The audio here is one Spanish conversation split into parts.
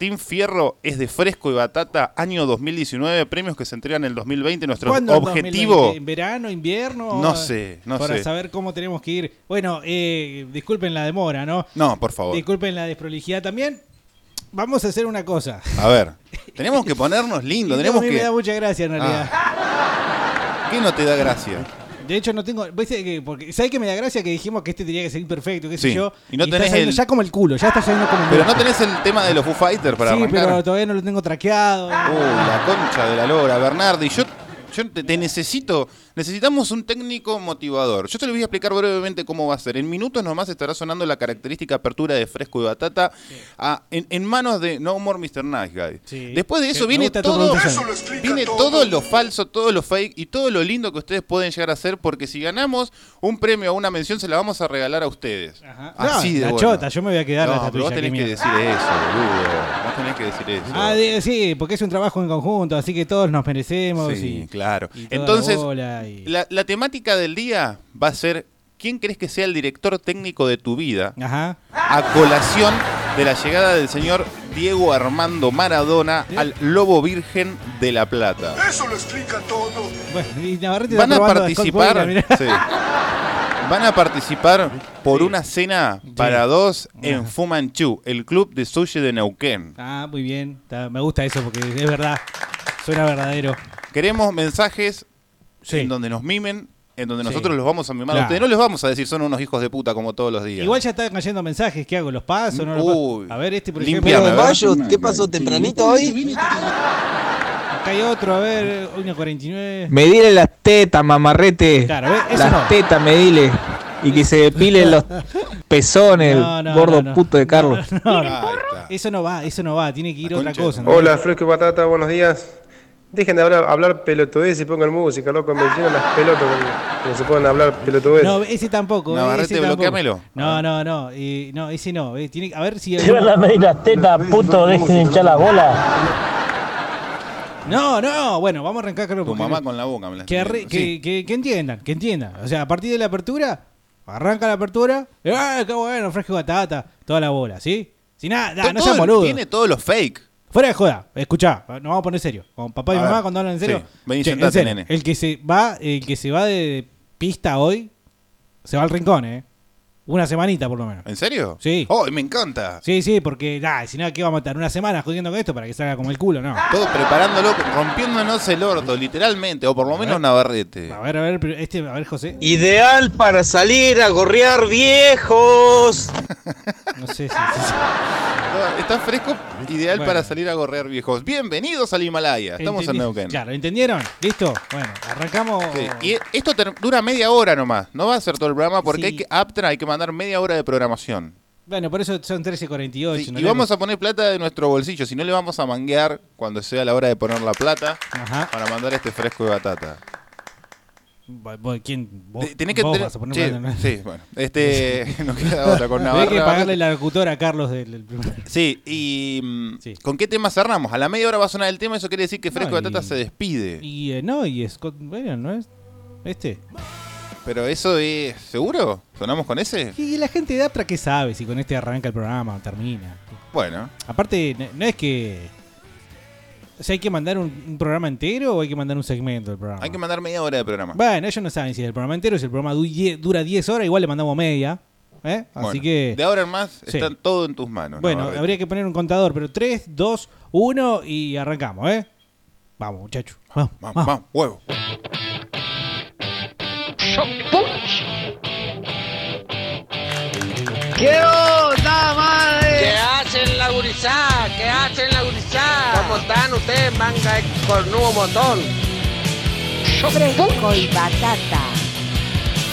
Martín Fierro es de Fresco y Batata, año 2019, premios que se entregan en el 2020. Nuestro ¿Cuándo en objetivo. 2020? ¿En verano, invierno? No sé, no Para sé. saber cómo tenemos que ir. Bueno, eh, disculpen la demora, ¿no? No, por favor. Disculpen la desprolijidad también. Vamos a hacer una cosa. A ver, tenemos que ponernos lindos. Tenemos a mí me da que. mucha gracia en realidad. ¿Qué no te da gracia? De hecho, no tengo. ¿viste que, porque, ¿Sabes qué me da gracia? Que dijimos que este tenía que salir perfecto, qué sé Sí, yo. y no está tenés saliendo el- ya como el culo, ya está saliendo como el Pero no tenés el tema de los Foo Fighters para Sí, arrancar. pero todavía no lo tengo traqueado. Uy, la concha de la lora, Bernardi. Yo, yo te, te necesito. Necesitamos un técnico motivador. Yo te lo voy a explicar brevemente cómo va a ser. En minutos nomás estará sonando la característica apertura de fresco y batata a- en, en manos de No More Mr. Nice Guy. Sí. Después de eso viene todo, producción. viene todo lo falso, todo lo fake y todo lo lindo que ustedes pueden llegar a hacer porque si ganamos un premio o una mención se la vamos a regalar a ustedes. Ajá. Así No, de la bueno. chota, yo me voy a quedar No, la pero vos tenés que decir eso, boludo. Vos tenés que decir eso. Ah, de- sí, porque es un trabajo en conjunto, así que todos nos merecemos. Sí, y, claro. y toda la Entonces, y- la, la temática del día va a ser ¿quién crees que sea el director técnico de tu vida? Ajá. A colación de la llegada del señor Diego Armando Maradona al Lobo Virgen de la Plata. Eso lo explica todo. Bueno, y Navarrete Van está a participar, sí. Van a participar por una cena para dos en Fumanchu, el club de sushi de Neuquén. Ah, muy bien. Me gusta eso porque es verdad. Suena verdadero. Queremos mensajes Sí. en donde nos mimen, en donde Sí. nosotros los vamos a mimar a Claro. ustedes. No les vamos a decir son unos hijos de puta como todos los días. Igual ya están cayendo mensajes. ¿Qué hago? ¿Los paso? ¿No los Uy. paso? A ver, este por ejemplo. Mayo, ¿qué pasó tempranito hoy? Acá hay otro, a ver, 1.49. Medile las tetas, mamarrete. Claro, ¿ves? Eso las no. tetas, medile. Y que se depilen los pezones, No, el no, gordo no, no. puto de Carlos. Eso no va, eso no va. Tiene que ir otra cosa. Hola, Fresco y Batata, buenos días. Dejen de hablar, hablar pelotudez y pongan música, loco. Me llenan las pelotas cuando se pueden hablar pelotudez. No, ese tampoco. Navarrete, ese tampoco. bloqueamelo. No, no, no. eh, no, ese no. eh, tiene, a ver si. Si van a medir las tetas, puto, dejen de hinchar las bolas. No, no. Bueno, vamos a arrancar con Tu mamá con la boca me la que, arre-. Sí. que, que, que entiendan, que entiendan. O sea, a partir de la apertura, arranca la apertura. ¡Ah, qué bueno! Fresco batata. Toda la bola, ¿sí? Sin nada, no sean boludos. Tiene todos los fake. Fuera de joda, escuchá, nos vamos a poner serio. Con papá y A mamá ver, cuando hablan en serio. sí, vení, Che, sentate, en serio, nene. El que se va, el que se va de pista hoy, se va al rincón, eh. Una semanita por lo menos. ¿En serio? Sí. Oh, me encanta. Sí, sí, porque nah, si no, ¿qué vamos a estar? Una semana jodiendo con esto para que salga como el culo, no. Todo preparándolo, rompiéndonos el orto, literalmente, o por lo menos Navarrete. A ver, a ver, este, a ver, José. Ideal para salir a gorrear viejos. No sé si. No, Está fresco, ideal Bueno. para salir a gorrear viejos. Bienvenidos al Himalaya. Estamos en Entendi- Neuquén. Claro, ¿entendieron? ¿Listo? Bueno, arrancamos. Sí, Y esto dura media hora nomás. No va a ser todo el programa porque Sí. hay que, Aptra hay que mandar media hora de programación. Bueno, por eso son 13.48. Sí, no y vamos a poner plata de nuestro bolsillo. Si no, le vamos a manguear cuando sea la hora de poner la plata Ajá. para mandar este fresco de batata. ¿Quién? Vos, Te- Tenés que vos tener- vas a poner Che, plata, ¿no? Sí, bueno. Este, nos queda otra con Hay Navarra. que pagarle la locutora a Carlos del, del primer- Sí, y mm, Sí. ¿con qué tema cerramos? A la media hora va a sonar el tema, eso quiere decir que Fresco No, de Batata y- se despide. Y eh, no, y Scott bueno, ¿no es? Este. Pero eso es seguro? ¿Sonamos con ese? Y la gente de Aptra, ¿qué sabe si con este arranca el programa o termina? Bueno, Aparte, no, no es que. O sea, ¿hay que mandar un, un programa entero o hay que mandar un segmento del programa? hay que mandar media hora de programa. Bueno, ellos no saben si es el programa entero, si el programa dura 10 horas, igual le mandamos media. ¿eh? Así Bueno, que. De ahora en más Sí. están todo en tus manos. Bueno, habría que poner un contador, pero 3, 2, 1 y arrancamos, ¿eh? Vamos, muchachos. Vamos, Vamos, vamos. vamos, huevo. ¿Qué onda, madre? ¿Qué hacen la gurizá? ¿Qué hacen la gurizá? ¿Cómo están ustedes, manga de cornudo montón? Fresco y batata.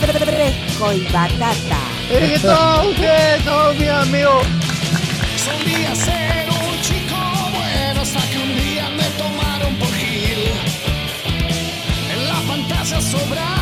Fresco y batata. ¿Qué tal ustedes, todos mis amigos? Solía ser un chico bueno hasta que un día me tomaron por Gil. En la pantalla sobraba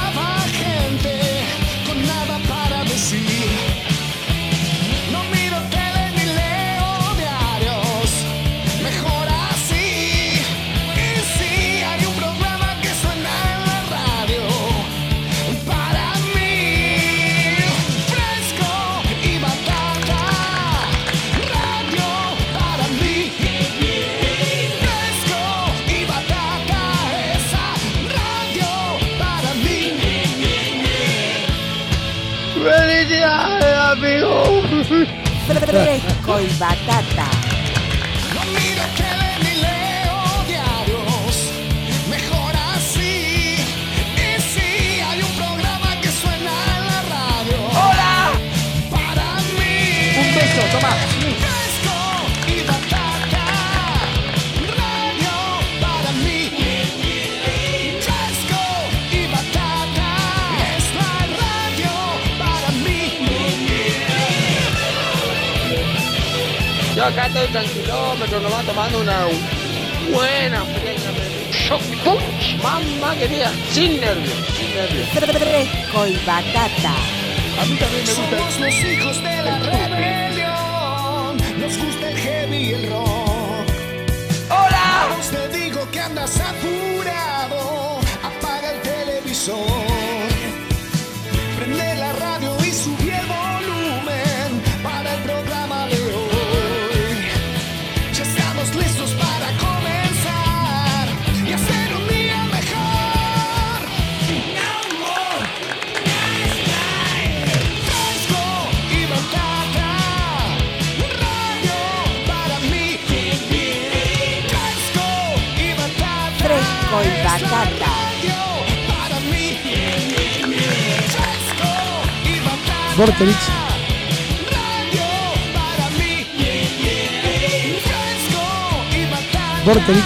Vorterix.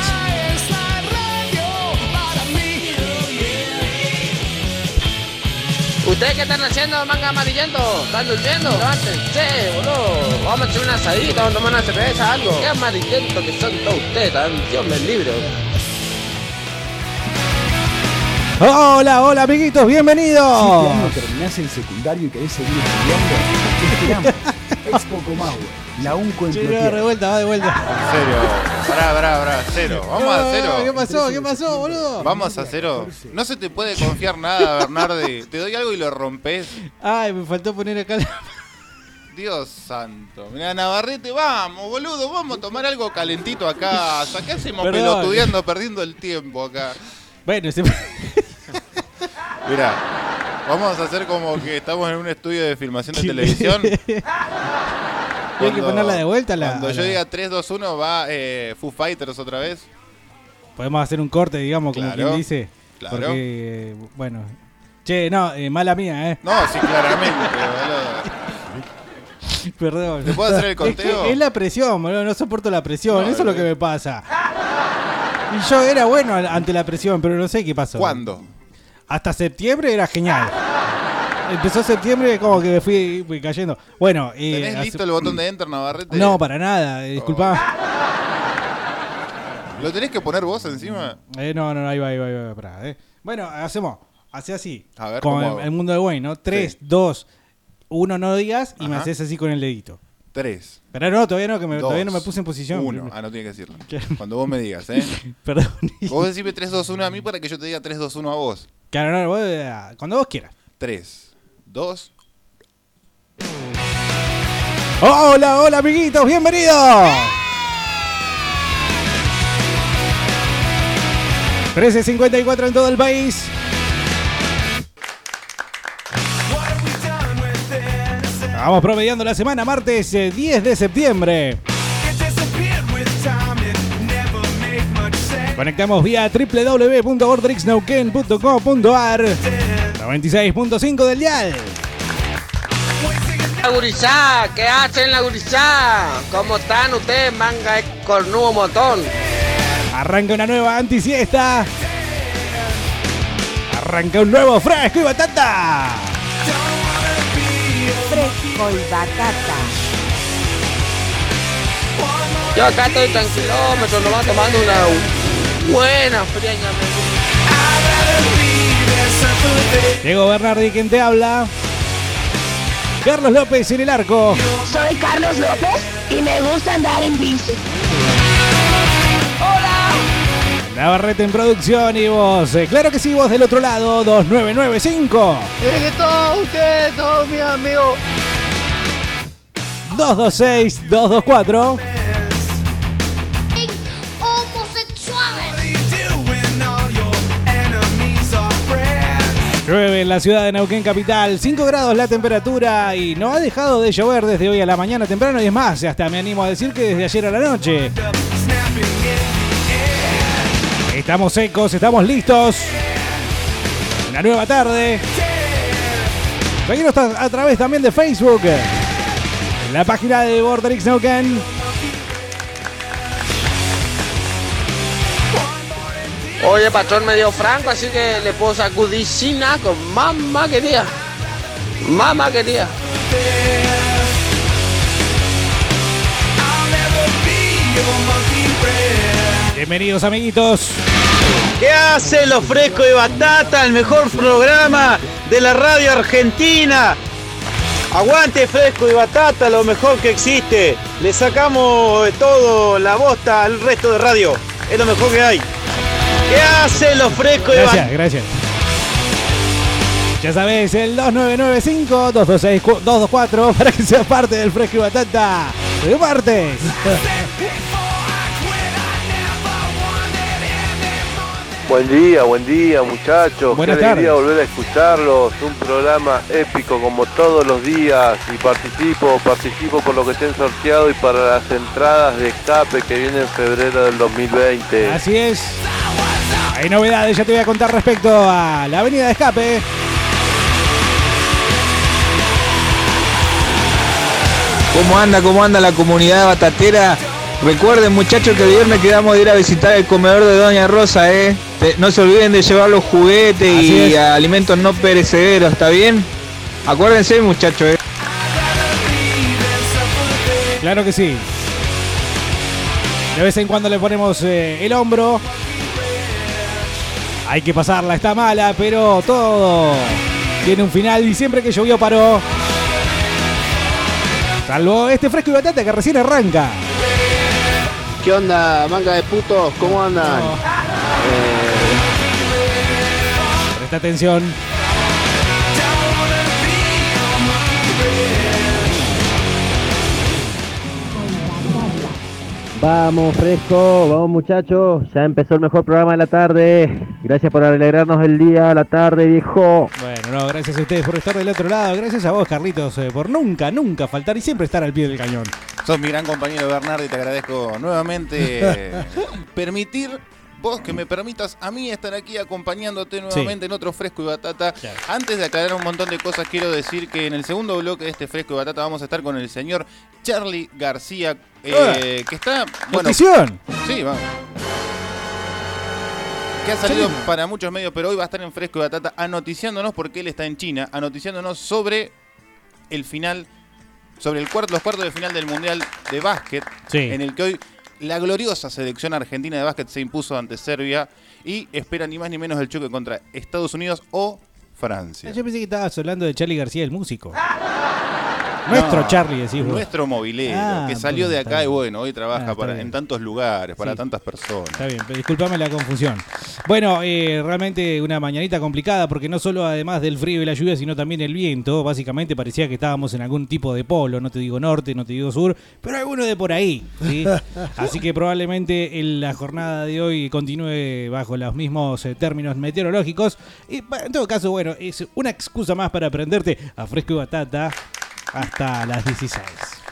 ¿Ustedes qué están haciendo, manga amarillento? ¿Están durmiendo? Levántense, boludo. Vamos a hacer una asadita, vamos a tomar una cerveza, algo. Qué amarillento que son todos ustedes, tan Dios me libre. Hola, hola amiguitos, bienvenidos. terminás el secundario y querés seguir estudiando, te esperamos. Expo Comahue, la UNCO en no, de vuelta, va de vuelta. En serio. Pará, pará, pará. Cero. Vamos a No, ¿Qué cero. pasó? ¿Qué pasó, boludo? Vamos a cero. No se te puede confiar nada, Bernardi. Te doy algo y lo rompes. Ay, me faltó poner acá la... Dios santo. Mira, Navarrete, vamos, boludo. Vamos a tomar algo calentito acá. ¿Qué hacemos Perdón. pelotudeando, perdiendo el tiempo acá? Bueno, se... Mira, vamos a hacer como que estamos en un estudio de filmación de televisión. Hay que ponerla de vuelta la- Cuando yo la- diga 3, 2, 1, va eh, Foo Fighters otra vez. Podemos hacer un corte, digamos, como Claro, quien dice. claro. Porque, bueno. Che, no, eh, mala mía, ¿eh? No, sí, claramente, boludo. Perdón. ¿Te puedo hacer el Es, conteo? que es la presión, boludo. No soporto la presión. No, Eso es lo que me pasa. Y yo era bueno ante la presión, pero no sé qué pasó. ¿Cuándo? Hasta septiembre era genial. Empezó septiembre como que me fui, fui cayendo. Bueno, eh, ¿Tenés hace- listo el botón de Enter, Navarrete? No, para nada. eh, Disculpa. ¿Lo tenés que poner vos encima? Eh, no, no, ahí va, ahí va, ahí va. pará, eh. Bueno, hacemos. Hace así. A ver, con ¿cómo el, el mundo de Wayne, ¿no? 3, 2, 1 no digas y me Ajá. haces así con el dedito. 3. Pero no, todavía no, que me, todavía no me puse en posición. 1. Ah, no tiene que decirlo. Cuando vos me digas, ¿eh? Perdón. Vos decime 3, 2, 1 a mí para que yo te diga 3, 2, 1 a vos. Claro, no, vos, eh, cuando vos quieras. 3, 2. Hola, hola, amiguitos, bienvenidos. 13.54 en todo el país. Vamos promediando la semana, martes eh, 10 de septiembre. Conectamos vía www.ordrixnauken.com.ar 96.5 del dial. La gurizá, ¿qué hacen la gurizá? ¿Cómo están ustedes, manga de cornudo motón? Arranca una nueva antisiesta. Arranca un nuevo fresco y batata. Fresco y batata. Yo acá estoy tranquilómetro, nomás tomando una buena. Diego Bernardi, quien te habla. Carlos López en el arco. Soy Carlos López y me gusta andar en bici. Navarrete en producción y vos. eh, claro que sí, vos del otro lado, 2995 Miren que todos ustedes, todos mis amigos. 226 Llueve en la ciudad de Neuquén Capital, 5 grados la temperatura y no ha dejado de llover desde hoy a la mañana temprano y es más, hasta me animo a decir que desde ayer a la noche. Estamos secos, estamos listos. Una nueva tarde. Seguimos a través también de Facebook. La página de Borderix Neuquén. Oye, patrón medio franco, así que le puedo sacudir sin con mamá quería. Mamá quería. Bienvenidos amiguitos. ¿Qué hacen los frescos de batata? El mejor programa de la radio argentina. Aguante fresco y batata, lo mejor que existe. Le sacamos de todo la bosta al resto de radio. Es lo mejor que hay. ¿Qué hacen los frescos de Gracias, batata? gracias. Ya sabes, el 2995-226-224 para que seas parte del Fresco y Batata de martes. Buen día, buen día muchachos. Buenas Qué alegría tardes. volver a escucharlos. Un programa épico como todos los días. Y participo, participo por lo que estén sorteado y para las entradas de escape que viene en febrero del 2020. Así es. Hay novedades, ya te voy a contar respecto a la avenida de escape. ¿Cómo anda, cómo anda la comunidad batatera? Recuerden muchachos que el viernes quedamos de ir a visitar el comedor de Doña Rosa, ¿eh? Te- No se olviden de llevar los juguetes Así y es. alimentos no perecederos, ¿está bien? Acuérdense muchachos, ¿eh? Claro que sí. De vez en cuando le ponemos eh, el hombro. Hay que pasarla, está mala, pero todo tiene un final y siempre que llovió paró. Salvo este fresco y batata que recién arranca. ¿Qué onda, manga de putos? ¿Cómo andan? Presta atención. Vamos, fresco, vamos muchachos, ya empezó el mejor programa de la tarde. Gracias por alegrarnos el día, la tarde, viejo. Bueno, no, gracias a ustedes por estar del otro lado. Gracias a vos, Carlitos, eh, por nunca, nunca faltar y siempre estar al pie del cañón. Sos mi gran compañero Bernardo y te agradezco nuevamente permitir vos que me permitas a mí estar aquí acompañándote nuevamente en otro fresco y batata. Antes de aclarar un montón de cosas, quiero decir que en el segundo bloque de este fresco y batata vamos a estar con el señor Charlie García, eh, que está. Bueno, Notición. Sí, vamos. Que ha salido para muchos medios, pero hoy va a estar en Fresco y Batata anoticiándonos porque él está en China, anoticiándonos sobre el final, sobre el cuarto, los cuartos de final del Mundial de Básquet, Sí. en el que hoy la gloriosa selección argentina de básquet se impuso ante Serbia y espera ni más ni menos el choque contra Estados Unidos o Francia. Yo pensé que estabas hablando de Charlie García, el músico. Nuestro Charlie, decís vos. Nuestro movilero, Ah, que salió bueno, de acá y bueno, hoy trabaja Ah, para, bien. en tantos lugares, para Sí. tantas personas. Está bien, pero discúlpame la confusión. Bueno, eh, realmente una mañanita complicada porque no solo además del frío y la lluvia, sino también el viento. Básicamente parecía que estábamos en algún tipo de polo, no te digo norte, no te digo sur, pero alguno de por ahí. ¿sí? Así que probablemente en la jornada de hoy continúe bajo los mismos eh, términos meteorológicos. Y en todo caso, bueno, es una excusa más para prenderte a fresco y batata hasta las 16.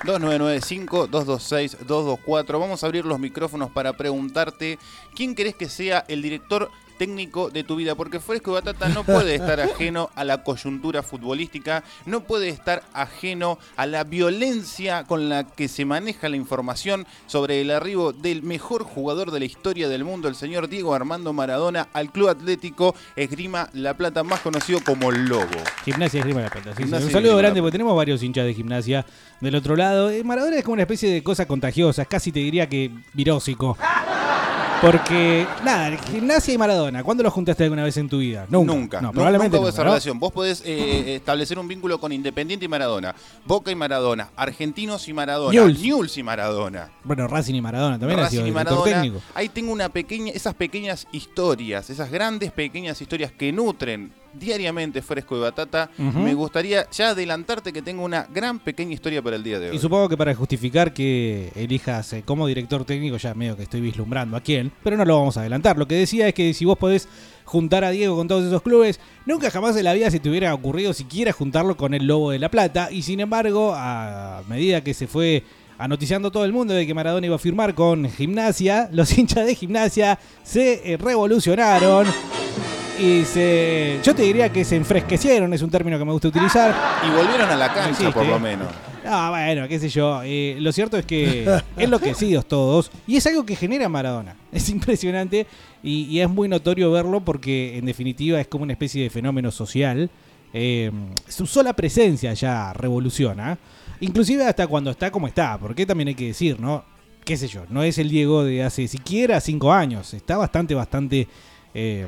2995-226-224. Vamos a abrir los micrófonos para preguntarte quién querés que sea el director técnico de tu vida, porque Fresco y Batata no puede estar ajeno a la coyuntura futbolística, no puede estar ajeno a la violencia con la que se maneja la información sobre el arribo del mejor jugador de la historia del mundo, el señor Diego Armando Maradona, al Club Atlético Esgrima La Plata, más conocido como el Lobo. Gimnasia Esgrima La Plata. sí, sí. Un saludo grande porque tenemos varios hinchas de gimnasia del otro lado. Eh, Maradona es como una especie de cosa contagiosa, casi te diría que virósico. Porque, nada, gimnasia y Maradona, ¿cuándo los juntaste alguna vez en tu vida? Nunca. Nunca. No, probablemente nunca hubo nunca, esa ¿no? relación. Vos podés eh, establecer un vínculo con Independiente y Maradona, Boca y Maradona, Argentinos y Maradona, Newell's. Newell's y Maradona. Bueno, Racing y Maradona también ha Racing sido y Maradona. técnico. Ahí tengo una pequeña, esas pequeñas historias, esas grandes pequeñas historias que nutren diariamente Fresco de Batata, me gustaría ya adelantarte que tengo una gran pequeña historia para el día de hoy. Y supongo que para justificar que elijas eh, como director técnico, ya medio que estoy vislumbrando a quién, pero no lo vamos a adelantar. Lo que decía es que si vos podés juntar a Diego con todos esos clubes, nunca jamás en la vida se te hubiera ocurrido siquiera juntarlo con el Lobo de la Plata. Y sin embargo, a medida que se fue anoticiando todo el mundo de que Maradona iba a firmar con Gimnasia, los hinchas de Gimnasia se eh, revolucionaron. Y se. Yo te diría que se enfresquecieron, es un término que me gusta utilizar. Y volvieron a la cancha, por lo menos. Ah, bueno, qué sé yo. Eh, lo cierto es que enloquecidos todos. Y es algo que genera Maradona. Es impresionante y, y es muy notorio verlo porque en definitiva es como una especie de fenómeno social. Eh, su sola presencia ya revoluciona. Inclusive hasta cuando está como está. Porque también hay que decir, ¿no? Qué sé yo. No es el Diego de hace siquiera cinco años. Está bastante, bastante... eh,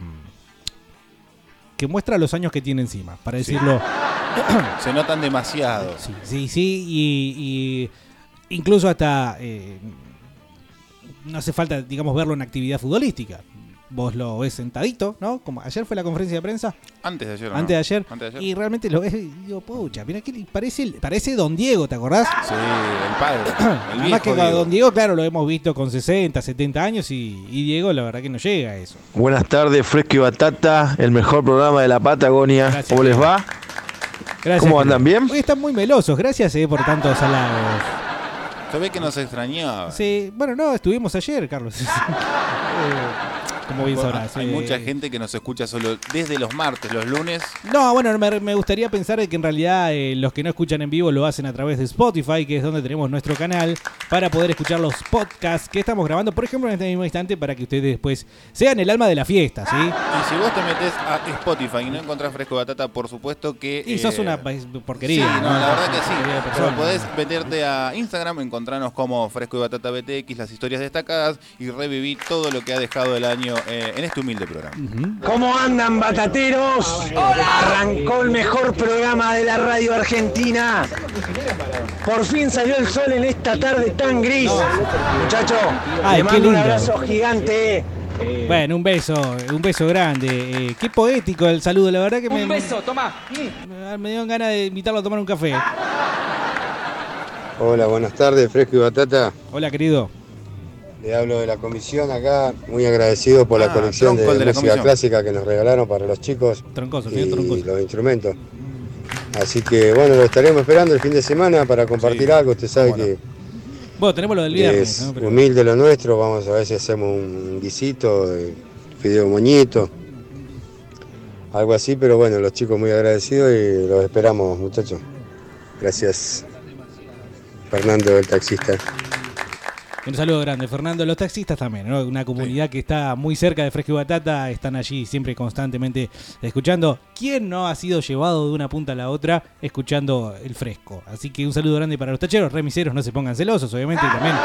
que muestra los años que tiene encima, para Sí. decirlo Se notan demasiado. Sí, sí, y, y incluso hasta eh, no hace falta, digamos, verlo en actividad futbolística. Vos lo ves sentadito, ¿no? Como ayer fue la conferencia de prensa. Antes de ayer. ¿no? Antes de ayer. Antes de ayer. Y realmente lo ves y digo, pucha, mira que parece, parece Don Diego, ¿te acordás? Sí, el padre. El Además que Diego. Don Diego, claro, lo hemos visto con 60, 70 años y, y Diego la verdad que no llega a eso. Buenas tardes, Fresco y Batata, el mejor programa de la Patagonia. ¿Cómo les va? Gracias. ¿Cómo andan? ¿Bien? Hoy están muy melosos, gracias eh, por tantos halagos. Se ve que nos extrañaba. Sí, bueno, no, estuvimos ayer, Carlos. Eh, Como bien Bueno, sabrás. Hay eh, mucha gente que nos escucha solo desde los martes, los lunes. No, bueno, me, me gustaría pensar que en realidad eh, los que no escuchan en vivo lo hacen a través de Spotify, que es donde tenemos nuestro canal, para poder escuchar los podcasts que estamos grabando, por ejemplo, en este mismo instante, para que ustedes después sean el alma de la fiesta, ¿sí? Y si vos te metes a Spotify y no encontrás Fresco Batata, por supuesto que... Y sos eh, una pa- porquería. Sí, no, la verdad que sí. Pero podés meterte a Instagram, encontrarnos como Fresco y Batata BTX, las historias destacadas y revivir todo lo que ha dejado el año eh, en este humilde programa. ¿Cómo andan, batateros? Arrancó el mejor programa de la radio argentina. Por fin salió el sol en esta tarde tan gris. Muchacho, Ay, le qué mando un lindo. abrazo gigante. Bueno, un beso, un beso grande. Eh, qué poético el saludo, la verdad que me. Un beso, toma. Me, me dio ganas de invitarlo a tomar un café. Hola, buenas tardes, Fresco y Batata. Hola, querido. Le hablo de la comisión acá, muy agradecido por Ah, la colección de, música comisión. clásica que nos regalaron para los chicos Troncoso, y Troncoso. los instrumentos. Así que bueno, lo estaremos esperando el fin de semana para compartir algo. Usted sabe que Bueno, tenemos lo del viernes. es ¿no? Pero- humilde lo nuestro. Vamos a ver si hacemos un guisito, de fideo moñito, algo así. Pero bueno, los chicos muy agradecidos y los esperamos, muchachos. Gracias. Fernando, el taxista. Un saludo grande, Fernando. Los taxistas también, ¿no? Una comunidad que está muy cerca de Fresco y Batata, están allí siempre constantemente escuchando. ¿Quién no ha sido llevado de una punta a la otra escuchando el fresco? Así que un saludo grande para los tacheros, remiseros, no se pongan celosos, obviamente, y también.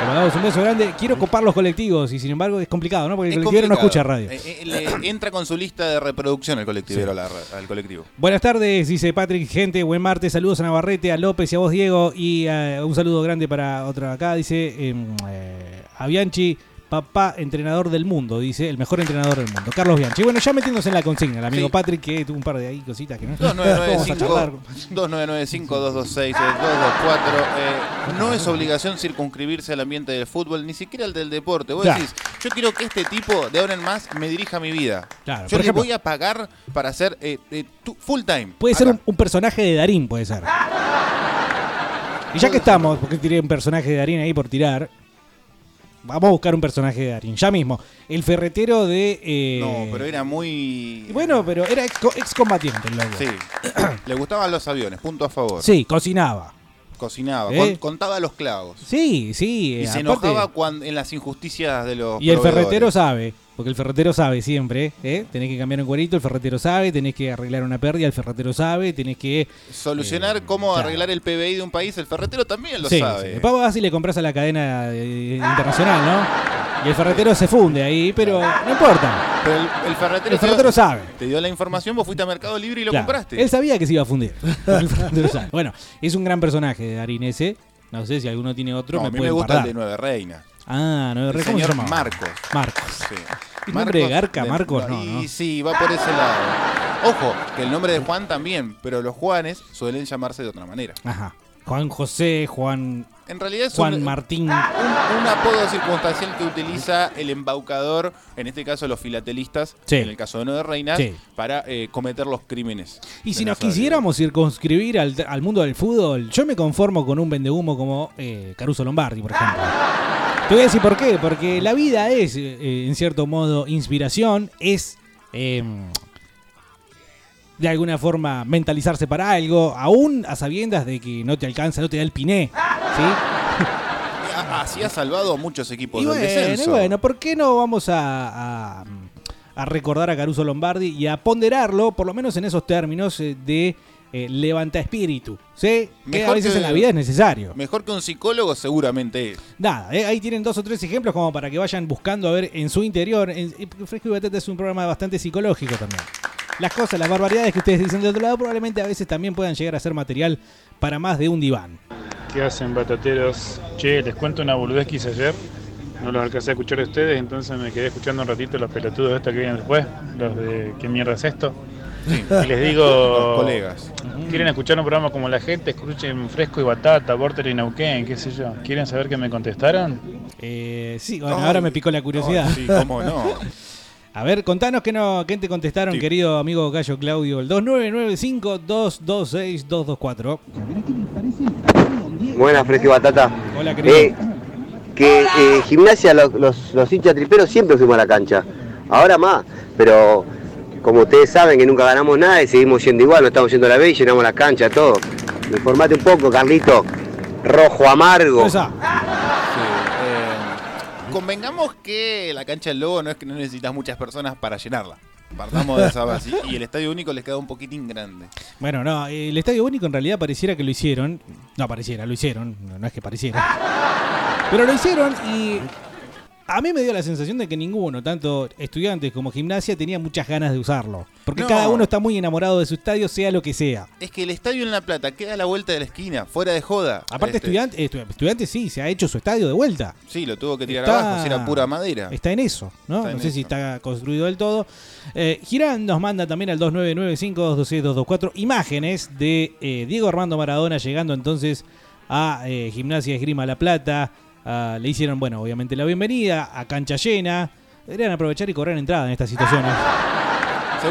Le mandamos un beso grande. Quiero copar los colectivos y sin embargo es complicado, ¿no? Porque el Es colectivero no escucha radio. Eh, eh, entra con su lista de reproducción el colectivero Sí. al colectivo. Buenas tardes, dice Patrick, gente, buen martes, saludos a Navarrete, a López y a vos, Diego, y eh, un saludo grande para otro acá, dice eh, a Bianchi, papá entrenador del mundo, dice, el mejor entrenador del mundo, Carlos Bianchi. Bueno, ya metiéndose en la consigna, el amigo Sí. Patrick, que tuvo un par de ahí cositas que no vamos a charlar. 2995 2995 226 224 eh, No es obligación circunscribirse al ambiente del fútbol, ni siquiera al del deporte. Vos decís, yo quiero que este tipo de ahora en más me dirija mi vida. Claro, yo le ejemplo- voy a pagar para hacer eh, eh, full time. Puede ser un personaje de Darín, puede ser. Y ya que estamos, porque tiré un personaje de Darín ahí por tirar, vamos a buscar un personaje de Darín, ya mismo. El ferretero de... eh, No, pero era muy. Bueno, pero era ex- excombatiente el loco. Sí. Le gustaban los aviones, punto a favor. Sí, cocinaba. Cocinaba, ¿Eh? con- contaba los clavos. Sí, sí. Y eh, se aparte- enojaba cuando, en las injusticias de los. Y el proveedores. ferretero sabe, porque el ferretero sabe siempre, ¿eh? Tenés que cambiar un cuerito, el ferretero sabe, tenés que arreglar una pérdida, el ferretero sabe, tenés que... Solucionar cómo claro. arreglar el PBI de un país, el ferretero también lo Sí, sabe. sí. Después vas y le compras a la cadena eh, internacional, ¿no? Y el ferretero se funde ahí, pero no importa. Pero el, el ferretero, El ferretero te dio, sabe. Te dio la información, vos fuiste a Mercado Libre y lo Claro, compraste. Él sabía que se iba a fundir. El ferretero sabe. bueno, es un gran personaje de Darín ese. No sé si alguno tiene otro. No, me a mí me gusta el de Nueve Reinas. Ah, no, El ¿cómo se señor llamaba? Marcos. Marcos. Sí. ¿Y nombre de Marcos Garca, de- Marcos? No, y no. sí, va por ese lado. Ojo, que el nombre de Juan también, pero los Juanes suelen llamarse de otra manera. Ajá. Juan José, Juan. En realidad es Juan un, Martín. un, un apodo circunstancial que utiliza el embaucador, en este caso los filatelistas, Sí. en el caso de No de Reina, Sí. para eh, cometer los crímenes. Y si nos quisiéramos circunscribir al, al mundo del fútbol, yo me conformo con un vendehumo como eh, Caruso Lombardi, por ejemplo. Te voy a decir por qué. Porque la vida es, eh, en cierto modo, inspiración, es eh, de alguna forma mentalizarse para algo, aún a sabiendas de que no te alcanza, no te da el piné. ¿sí? Así ha salvado a muchos equipos Y del bueno, y bueno, ¿por qué no vamos a, a- a recordar a Caruso Lombardi y a ponderarlo, por lo menos en esos términos, eh, de eh, levanta espíritu? ¿Sí? Que a Mejor veces que- en la vida es necesario. Mejor que un psicólogo seguramente es. Nada, eh, ahí tienen dos o tres ejemplos como para que vayan buscando a ver en su interior. En, eh, Fresco y Batata es un programa bastante psicológico también. Las cosas, las barbaridades que ustedes dicen del otro lado probablemente a veces también puedan llegar a ser material para más de un diván. ¿Qué hacen batateros? Che, les cuento una boludez que hice ayer. No los alcancé a escuchar a ustedes, entonces me quedé escuchando un ratito los pelotudos estos que vienen después, los de ¿qué mierda es esto? Y les digo, Los colegas. ¿quieren escuchar un programa como la gente? Escuchen Fresco y Batata, Borter y Nauquén, qué sé yo. ¿Quieren saber qué me contestaron? Eh, sí, bueno, ahora me picó la curiosidad. Sí, cómo no. A ver, contanos qué, no, qué te contestaron, Sí. querido amigo Gallo Claudio. El 2995-226-224. Buenas, Fresco y Batata. Hola, querido. Eh, que eh, gimnasia, los, los, los hinchas triperos siempre fuimos a la cancha. Ahora más, pero como ustedes saben que nunca ganamos nada y seguimos siendo igual, no estamos yendo a la B y llenamos la cancha, todo. Informate un poco, Carlito. Rojo amargo. Sí, eh, convengamos que la cancha del Lobo no es que no necesitas muchas personas para llenarla. Partamos de esa base. Y el estadio único les queda un poquitín grande. Bueno, no, el Estadio Único en realidad pareciera que lo hicieron. No pareciera, lo hicieron. No, no es que pareciera. Pero lo hicieron y a mí me dio la sensación de que ninguno, tanto estudiantes como gimnasia, tenía muchas ganas de usarlo. Porque No. cada uno está muy enamorado de su estadio, sea lo que sea. Es que el estadio en La Plata queda a la vuelta de la esquina, fuera de joda. Aparte, Este, estudiantes, estu- estudiantes sí, se ha hecho su estadio de vuelta. Sí, lo tuvo que tirar Está- abajo, si era pura madera. Está en eso, ¿no? Está no sé si está construido del todo. Eh, Girán nos manda también al 2995-226-224 imágenes de eh, Diego Armando Maradona llegando entonces a eh, Gimnasia Esgrima La Plata. Ah, le hicieron, bueno, obviamente la bienvenida a cancha llena. Deberían aprovechar y cobrar entrada en estas situaciones.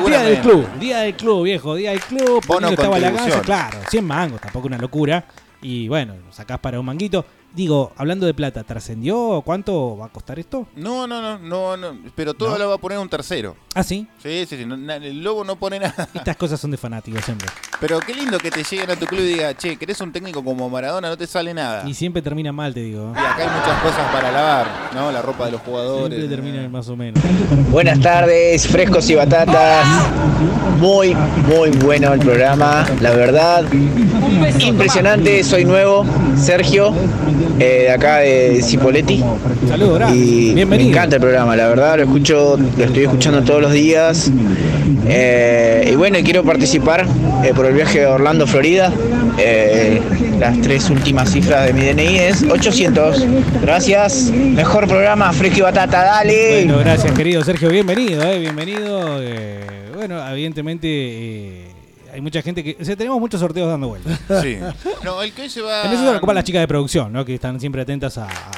Día del club, día del club, viejo, día del club. Bono estaba la ganza, claro, 100 mangos, tampoco una locura. Y bueno, sacás para un manguito. Digo, hablando de plata, ¿trascendió? ¿Cuánto va a costar esto? No, no, no, no, no. Pero todo ¿No? lo va a poner un tercero. ¿Ah, sí? Sí, sí, sí. no- na- el lobo no pone nada. Estas cosas son de fanáticos siempre. Pero qué lindo que te lleguen a tu club y diga, che, querés un técnico como Maradona, no te sale nada. Y siempre termina mal, te digo. Y acá hay muchas cosas para lavar, ¿no? La ropa de los jugadores. Siempre termina más o menos. Buenas tardes, frescos y batatas. Muy, muy bueno el programa, la verdad. Impresionante, soy nuevo, Sergio, eh, de acá de Cipoletti. Saludos. Y Bienvenido. me encanta el programa, la verdad, lo escucho, lo estoy escuchando todos los días. Eh, y bueno, quiero participar eh, por el viaje a Orlando, Florida. Las tres últimas cifras de mi DNI es 800. Gracias, mejor programa, fresco y batata, dale. Bueno, gracias, querido Sergio. Bienvenido, eh, bienvenido. bueno, evidentemente hay mucha gente que. O sea, tenemos muchos sorteos dando vueltas. Sí. No, el que hoy se va. En eso se ocupan las chicas de producción, ¿no? Que están siempre atentas a, a-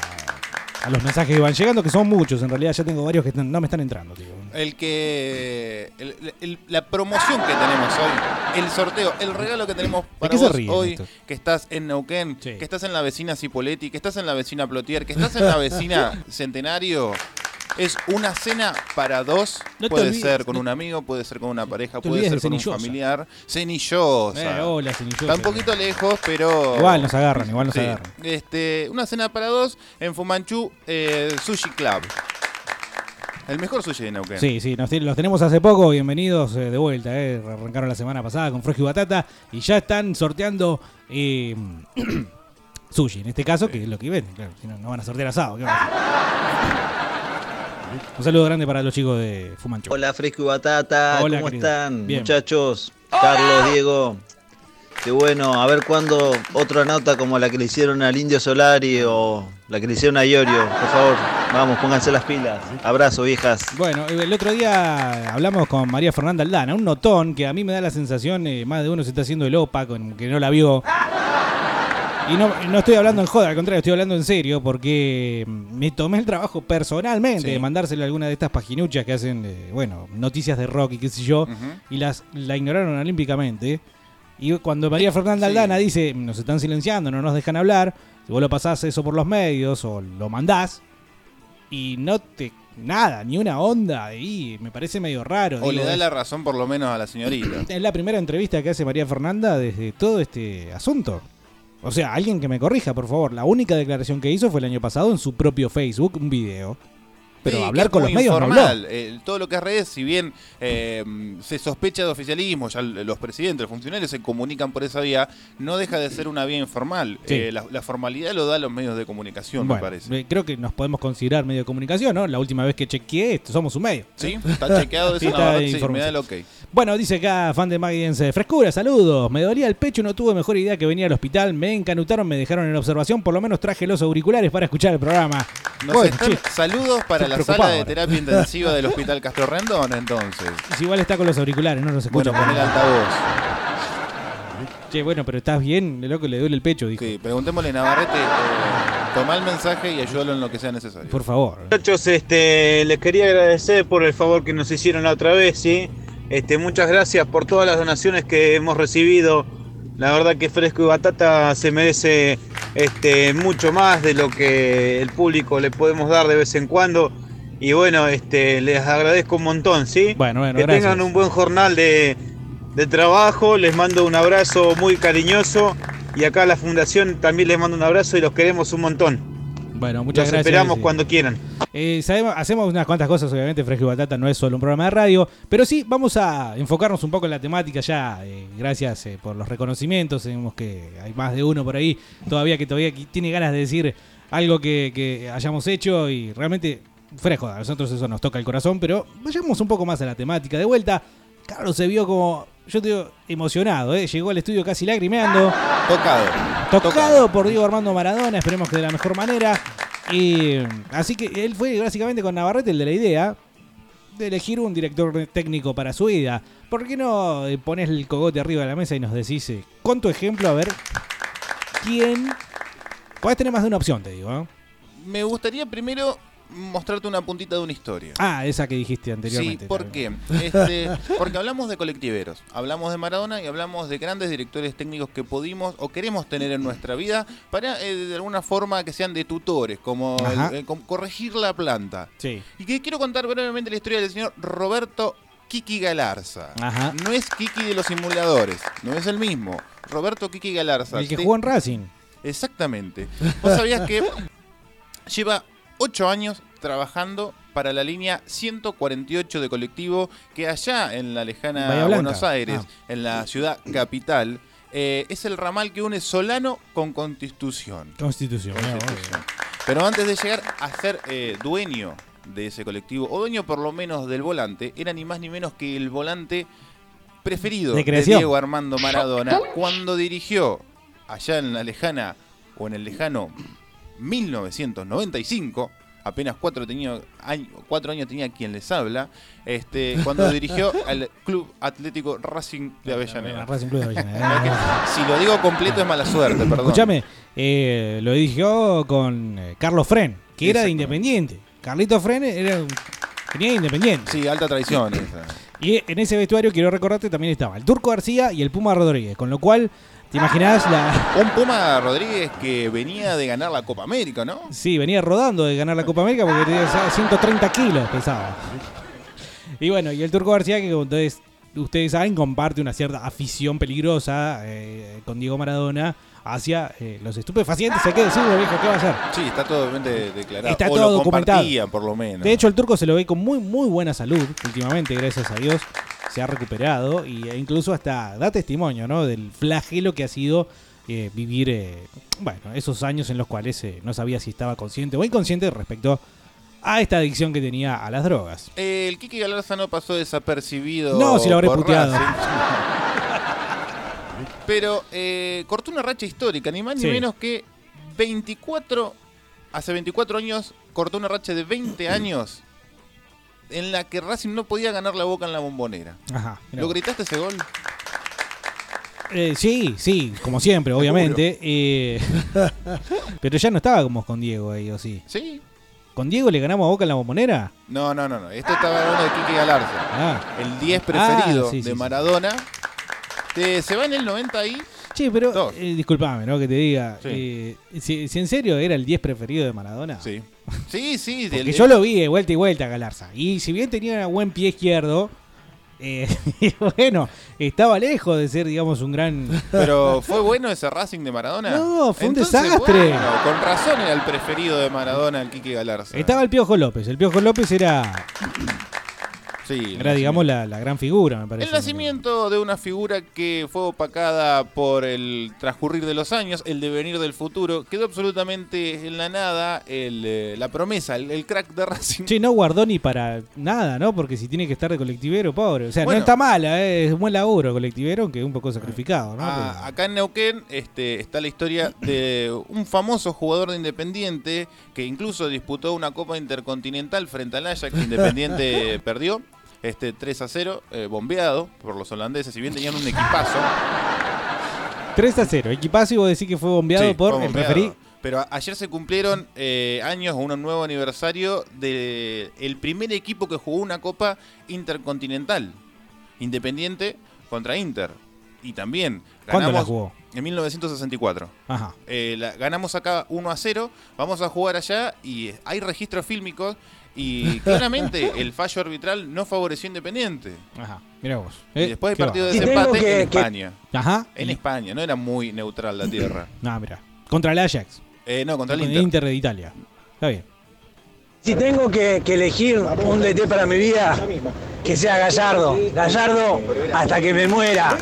a los mensajes que van llegando, que son muchos. En realidad ya tengo varios que están- no me están entrando, tío. El que. el- el- la promoción que tenemos hoy, el sorteo, el regalo que tenemos para qué se vos ríen hoy, estos? que estás en Neuquén, que estás en la vecina Cipoletti, que estás en la vecina Plotier, que estás en la vecina Centenario. Es una cena para dos. No puede olvides, ser con no- un amigo, puede ser con una pareja, puede ser con un familiar. Cenillosa. Eh, hola, Cenillosa. Está un poquito lejos, pero. Igual nos agarran, igual nos Sí. agarran. Este, una cena para dos en Fumanchu eh, Sushi Club. El mejor sushi de Neuquén. Sí, sí, nos, los tenemos hace poco. Bienvenidos eh, de vuelta. Eh. Arrancaron la semana pasada con Fresco y Batata y ya están sorteando eh, sushi. En este caso, que es lo que ven. Claro, si no, no van a sortear asado. ¿qué van a hacer? Un saludo grande para los chicos de Fumanchu. Hola Fresco y Batata, Hola, ¿cómo querido. están Bien. muchachos? Carlos, Diego. Que bueno, a ver cuándo otra nota como la que le hicieron al Indio Solari o la que le hicieron a Iorio. Por favor, vamos, pónganse las pilas. Abrazo, viejas. Bueno, el otro día hablamos con María Fernanda Aldana, un notón que a mí me da la sensación, eh, más de uno se está haciendo el OPA, con que no la vio. Y no, no estoy hablando en joda, al contrario, estoy hablando en serio, porque me tomé el trabajo personalmente Sí. de mandárselo a alguna de estas paginuchas que hacen, eh, bueno, noticias de rock y qué sé yo, y las la ignoraron olímpicamente. Y cuando María Fernanda Aldana dice, nos están silenciando, no nos dejan hablar, si vos lo pasás eso por los medios o lo mandás, y no te... Nada, ni una onda, y me parece medio raro. O digo, le da es- la razón por lo menos a la señorita. es la primera entrevista que hace María Fernanda desde todo este asunto. O sea, alguien que me corrija, por favor. La única declaración que hizo fue el año pasado en su propio Facebook, un video. Pero Sí, hablar con los medios no habló. Eh, todo lo que es redes, si bien eh, se sospecha de oficialismo, ya los presidentes, los funcionarios se comunican por esa vía, no deja de ser una vía informal. Sí. Eh, la, la formalidad lo da los medios de comunicación, Bueno, me parece. creo que nos podemos considerar medio de comunicación, ¿no? La última vez que chequeé, esto, somos un medio. Sí, está chequeado, eso está no, sí, me da el ok. Bueno, dice acá, fan de Magdiense, frescura, saludos. Me dolía el pecho, no tuve mejor idea que venir al hospital. Me encanutaron, me dejaron en observación. Por lo menos traje los auriculares para escuchar el programa. Nos Bueno, están- saludos para estoy la preocupado sala de terapia intensiva del Hospital Castro Rendón, entonces. si igual está con los auriculares, no nos escucha. Bueno, pon el altavoz. Che, bueno, pero estás bien, el loco le duele el pecho, dijo. Sí, preguntémosle a Navarrete, eh, toma el mensaje y ayúdalo en lo que sea necesario. Por favor. Muchachos, este, les quería agradecer por el favor que nos hicieron la otra vez, ¿sí? Este, muchas gracias por todas las donaciones que hemos recibido. La verdad que Fresco y Batata se merece este, mucho más de lo que el público le podemos dar de vez en cuando. Y bueno, este, les agradezco un montón, ¿sí? Bueno, bueno, que gracias. tengan un buen jornal de, de trabajo. Les mando un abrazo muy cariñoso. Y acá a la fundación también les mando un abrazo y los queremos un montón. Bueno, muchas Los gracias. esperamos cuando quieran. Eh, sabemos- hacemos unas cuantas cosas, obviamente, Fresco y Batata no es solo un programa de radio, pero sí vamos a enfocarnos un poco en la temática ya, eh, gracias eh, por los reconocimientos, sabemos que hay más de uno por ahí todavía que todavía tiene ganas de decir algo que, que hayamos hecho y realmente, Fresco, a nosotros eso nos toca el corazón, pero vayamos un poco más a la temática. De vuelta, Carlos se vio como, yo te digo, emocionado, ¿eh? llegó al estudio casi lagrimeando. Tocado. Tocado por Diego Armando Maradona, esperemos que de la mejor manera. Y, así que él fue básicamente con Navarrete el de la idea de elegir un director técnico para su vida. ¿Por qué no eh, pones el cogote arriba de la mesa y nos decís eh, con tu ejemplo a ver quién... Podés tener más de una opción, te digo. ¿eh? Me gustaría primero mostrarte una puntita de una historia. Ah, esa que dijiste Sí, anteriormente. ¿por qué? Este, porque hablamos de colectiveros, hablamos de Maradona y hablamos de grandes directores técnicos que pudimos o queremos tener en nuestra vida para eh, de alguna forma que sean de tutores, como, el- Ajá. eh, como corregir la planta. Sí. Y que quiero contar brevemente la historia del señor Roberto Kiki Galarza. Ajá. No es Kiki de los simuladores, no es el mismo. Roberto Kiki Galarza. El que jugó en Racing. Exactamente. ¿Vos sabías que lleva 8 años trabajando para la línea 148 de colectivo que allá en la lejana. Buenos Aires, Ah. en la ciudad capital, eh, es el ramal que une Solano con Constitución. Constitución. Constitución. Pero antes de llegar a ser eh, dueño de ese colectivo, o dueño por lo menos del volante, era ni más ni menos que el volante preferido De. Diego Armando Maradona cuando dirigió allá en la lejana o en el lejano 1995 apenas cuatro, tenía, año- cuatro años tenía quien les habla, este, cuando dirigió al Club Atlético Racing de Avellaneda. Racing Club de Avellaneda. Si lo digo completo es mala suerte, perdón. Escúchame, eh, lo dirigió con eh, Carlos Fren, que era de Independiente. Carlito Fren era un, venía de Independiente. Sí, alta traición esa. Y en ese vestuario, quiero recordarte, también estaba el Turco García y el Puma Rodríguez. Con lo cual, ¿te imaginás la. Un Puma Rodríguez que venía de ganar la Copa América, ¿no? Sí, venía rodando de ganar la Copa América porque tenía o sea, 130 kilos, pesaba. Y bueno, y el Turco García, que como ustedes, ustedes saben, comparte una cierta afición peligrosa eh, con Diego Maradona hacia eh, los estupefacientes. Hay que decirlo, viejo, ¿qué va a hacer? Sí, está todo obviamente declarado. Está o todo lo documentado. por lo menos. De hecho, el turco se lo ve con muy, muy buena salud últimamente, gracias a Dios. Se ha recuperado y- e incluso hasta da testimonio ¿no? del flagelo que ha sido eh, vivir eh, bueno, esos años en los cuales eh, no sabía si estaba consciente o inconsciente respecto a esta adicción que tenía a las drogas. El Kiki Galarza no pasó desapercibido. No, si lo habré puteado. Pero cortó una racha histórica, ni más Sí. ni menos que 24, hace 24 años, cortó una racha de 20 años en la que Racing no podía ganar la boca en la bombonera. Ajá. ¿Lo gritaste ese gol? Eh, sí, sí, como siempre, obviamente. eh, pero ya no estábamos con Diego ahí, ¿o sí? Sí. ¿Con Diego le ganamos a Boca en la bombonera? No, no, no, no. Esto estaba hablando de Kike Galarza. Ah. El 10 preferido Ah, sí, de sí. Maradona. Se va en el 90 ahí. Sí, pero eh, disculpame, ¿no? Que te diga. Sí. eh, si, si en serio era el 10 preferido de Maradona. Sí. Sí, sí. Porque del- yo lo vi de vuelta y vuelta a Galarza. Y si bien tenía un buen pie izquierdo, eh, bueno, estaba lejos de ser, digamos, un gran. Pero fue bueno ese Racing de Maradona. No, fue un desastre. bueno, con razón era el preferido de Maradona, el Kike Galarza. Estaba el Piojo López. El Piojo López era, Sí, era digamos, la, la gran figura, me parece. El nacimiento de una figura que fue opacada por el transcurrir de los años, el devenir del futuro, quedó absolutamente en la nada el, eh, la promesa, el, el crack de Racing. Che, no guardó ni para nada, ¿no? Porque si tiene que estar de colectivero, pobre. O sea, Bueno. no está mala, ¿eh? es un buen laburo colectivero, aunque un poco sacrificado, ¿no? Ah, acá en Neuquén este, está la historia de un famoso jugador de Independiente que incluso disputó una Copa Intercontinental frente al Ajax, que Independiente perdió. Este 3 a 0, eh, bombeado por los holandeses, si bien tenían un equipazo. 3 a 0. Equipazo y vos decís que fue bombeado Sí, por fue el referí. Pero a- ayer se cumplieron eh, años o un nuevo aniversario del el primer equipo que jugó una Copa Intercontinental. Independiente contra Inter. Y también ¿Cuándo la ganamos jugó? en 1964. Ajá. Eh, la- ganamos acá 1 a 0, vamos a jugar allá y hay registros fílmicos y claramente el fallo arbitral no favoreció a Independiente. Ajá, mira vos. Y después del ¿qué partido va? de desempate que- en que- España. Ajá. En España, no era muy neutral la tierra. No, mira. Contra el Ajax. Eh, no, contra el Con Inter. de Italia. Está bien. Si tengo que, que elegir un DT para mi vida, que sea Gallardo. Gallardo hasta que me muera.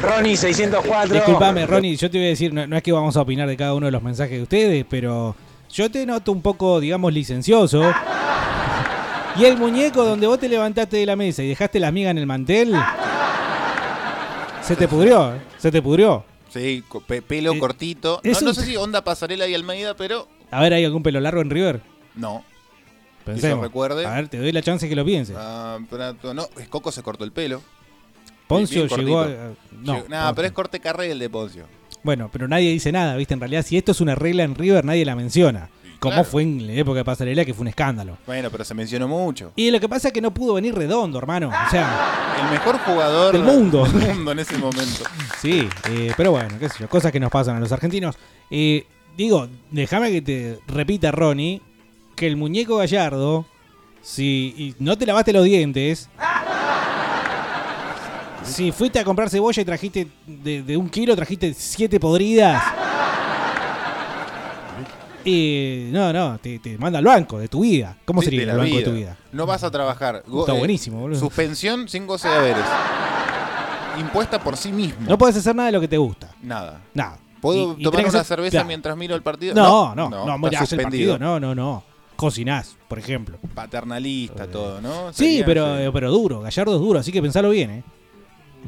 Ronnie 604. Disculpame, Ronnie, yo te voy a decir, no, no es que vamos a opinar de cada uno de los mensajes de ustedes, pero yo te noto un poco, digamos, licencioso. Y el muñeco donde vos te levantaste de la mesa y dejaste la miga en el mantel, se te pudrió, se te pudrió. Sí, pelo cortito. No, Eh, es no sé si onda pasarela y Almeida, pero A ver, ¿hay algún pelo largo en River? no. Pensemos. Recuerde. A ver, te doy la chance que lo pienses. Ah, pero no, es Coco se cortó el pelo. Poncio llegó a... cortito. No, Llegó- nah, pero es corte carré el de Poncio. Bueno, pero nadie dice nada, ¿viste? En realidad, si esto es una regla en River, nadie la menciona. Como claro. fue en la época de Pasarela, que fue un escándalo. Bueno, pero se mencionó mucho. Y lo que pasa es que no pudo venir redondo, hermano. O sea, El mejor jugador Del mundo. del mundo en ese momento. sí, eh, pero bueno, qué sé yo, cosas que nos pasan a los argentinos. Eh, digo, déjame que te repita, Ronnie, que el muñeco gallardo, si y no te lavaste los dientes, si fuiste a comprar cebolla y trajiste de, de un kilo, trajiste siete podridas. Y no, no, te, te manda al banco de tu vida. ¿Cómo Sí, sería de el la banco de tu vida. No vas a trabajar. Go- Está eh, buenísimo, boludo. Suspensión sin goce de haberes. Impuesta por sí mismo. No puedes hacer nada de lo que te gusta. Nada. Nada. ¿Puedo Y- y tomar tenés que una hacer- cerveza claro. mientras miro el partido? No, no, no, está mirás el suspendido. partido, no, no, no. Cocinás, por ejemplo. Paternalista todo, ¿no? Sí, Sería- pero, eh, pero duro, Gallardo es duro, así que pensalo bien, ¿eh?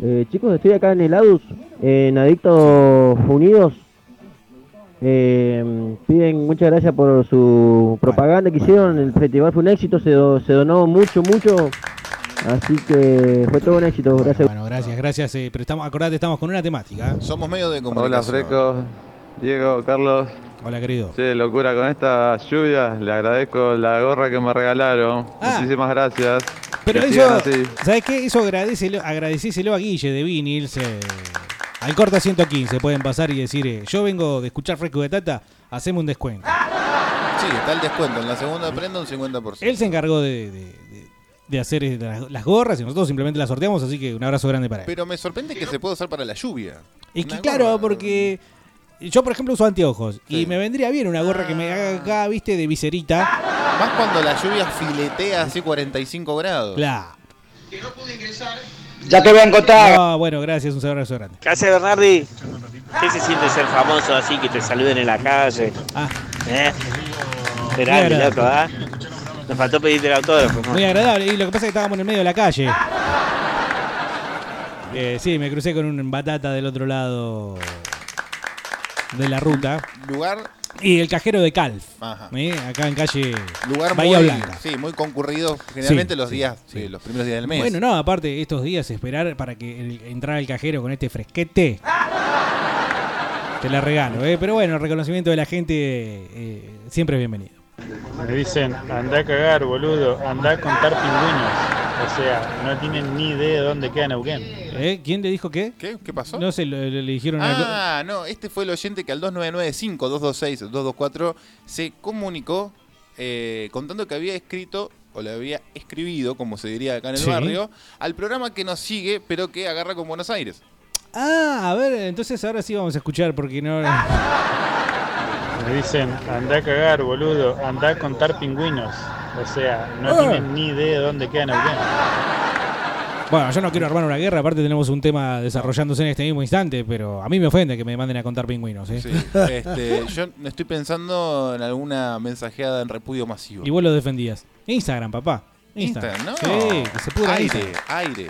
Eh, chicos, estoy acá en el ADUS, en Adictos Unidos. Eh, piden muchas gracias por su propaganda que hicieron. El festival fue un éxito, se, do- se donó mucho, mucho. Así que fue todo un éxito. Gracias. Bueno, gracias, gracias. eh, pero estamos, acordate, estamos con una temática. ¿eh? Somos medio de Hola comunicación. Frecos, Diego, Carlos. Hola querido. Sí, locura con esta lluvia. Le agradezco la gorra que me regalaron. Ah. Muchísimas gracias. Pero Que eso. ¿sabes qué? Eso agradecelo, agradecéselo a Guille de Vinils. eh, al corta 115 pueden pasar y decir, eh, yo vengo de escuchar Fresco de Tata, haceme un descuento. Sí, está el descuento. En la segunda prenda un 50%. Él se encargó de, de- de- de hacer eh, las, gorras y nosotros simplemente las sorteamos, así que un abrazo grande para él. Pero me sorprende que se pueda usar para la lluvia. Es que claro, gorra. porque yo por ejemplo uso anteojos y me vendría bien una gorra que me haga acá, viste, de viserita. Más cuando la lluvia filetea así 45 grados. Claro. Ya te voy a contar. No, bueno, gracias, un abrazo grande. ¿Qué hace Bernardi? ¿Qué se siente ser famoso así, que te saluden en la calle? Ah. ¿Eh? Loco, ¿ah? Nos faltó pedirte el autógrafo. ¿no? Muy agradable. Y lo que pasa es que estábamos en el medio de la calle. Eh, sí, me crucé con un batata del otro lado de la ruta. Lugar, Y el cajero de Calf. Ajá. ¿eh? Acá en calle lugar Bahía muy, Blanca. sí, muy concurrido generalmente Sí, los sí, días, sí, los primeros días del mes. Bueno, no, aparte estos días esperar para que el- entrar al cajero con este fresquete. Te la regalo, ¿eh? Pero bueno, el reconocimiento de la gente eh, siempre es bienvenido. Me dicen, anda a cagar, boludo, anda a contar pingüinos. O sea, no tienen ni idea de dónde queda Neuquén. ¿Eh? ¿Quién le dijo qué? ¿Qué? ¿Qué pasó? No sé, le, le- le dijeron algo. Ah, no, este fue el oyente que al 2995-226-224 se comunicó eh, contando que había escrito, o le había escribido, como se diría acá en el Sí. barrio, al programa que nos sigue, pero que agarra con Buenos Aires. Ah, a ver, entonces ahora sí vamos a escuchar porque no. Me dicen, anda a cagar, boludo, anda a contar pingüinos. O sea, no Ah. tienen ni idea de dónde queda Neuquén. Bueno, yo no quiero armar una guerra, aparte tenemos un tema desarrollándose en este mismo instante, pero a mí me ofende que me manden a contar pingüinos, ¿eh? Sí, este, yo estoy pensando en alguna mensajeada en repudio masivo. Y vos lo defendías. Instagram, papá. Instagram, ¿no? Sí, que se pudra Aire, Instagram. aire.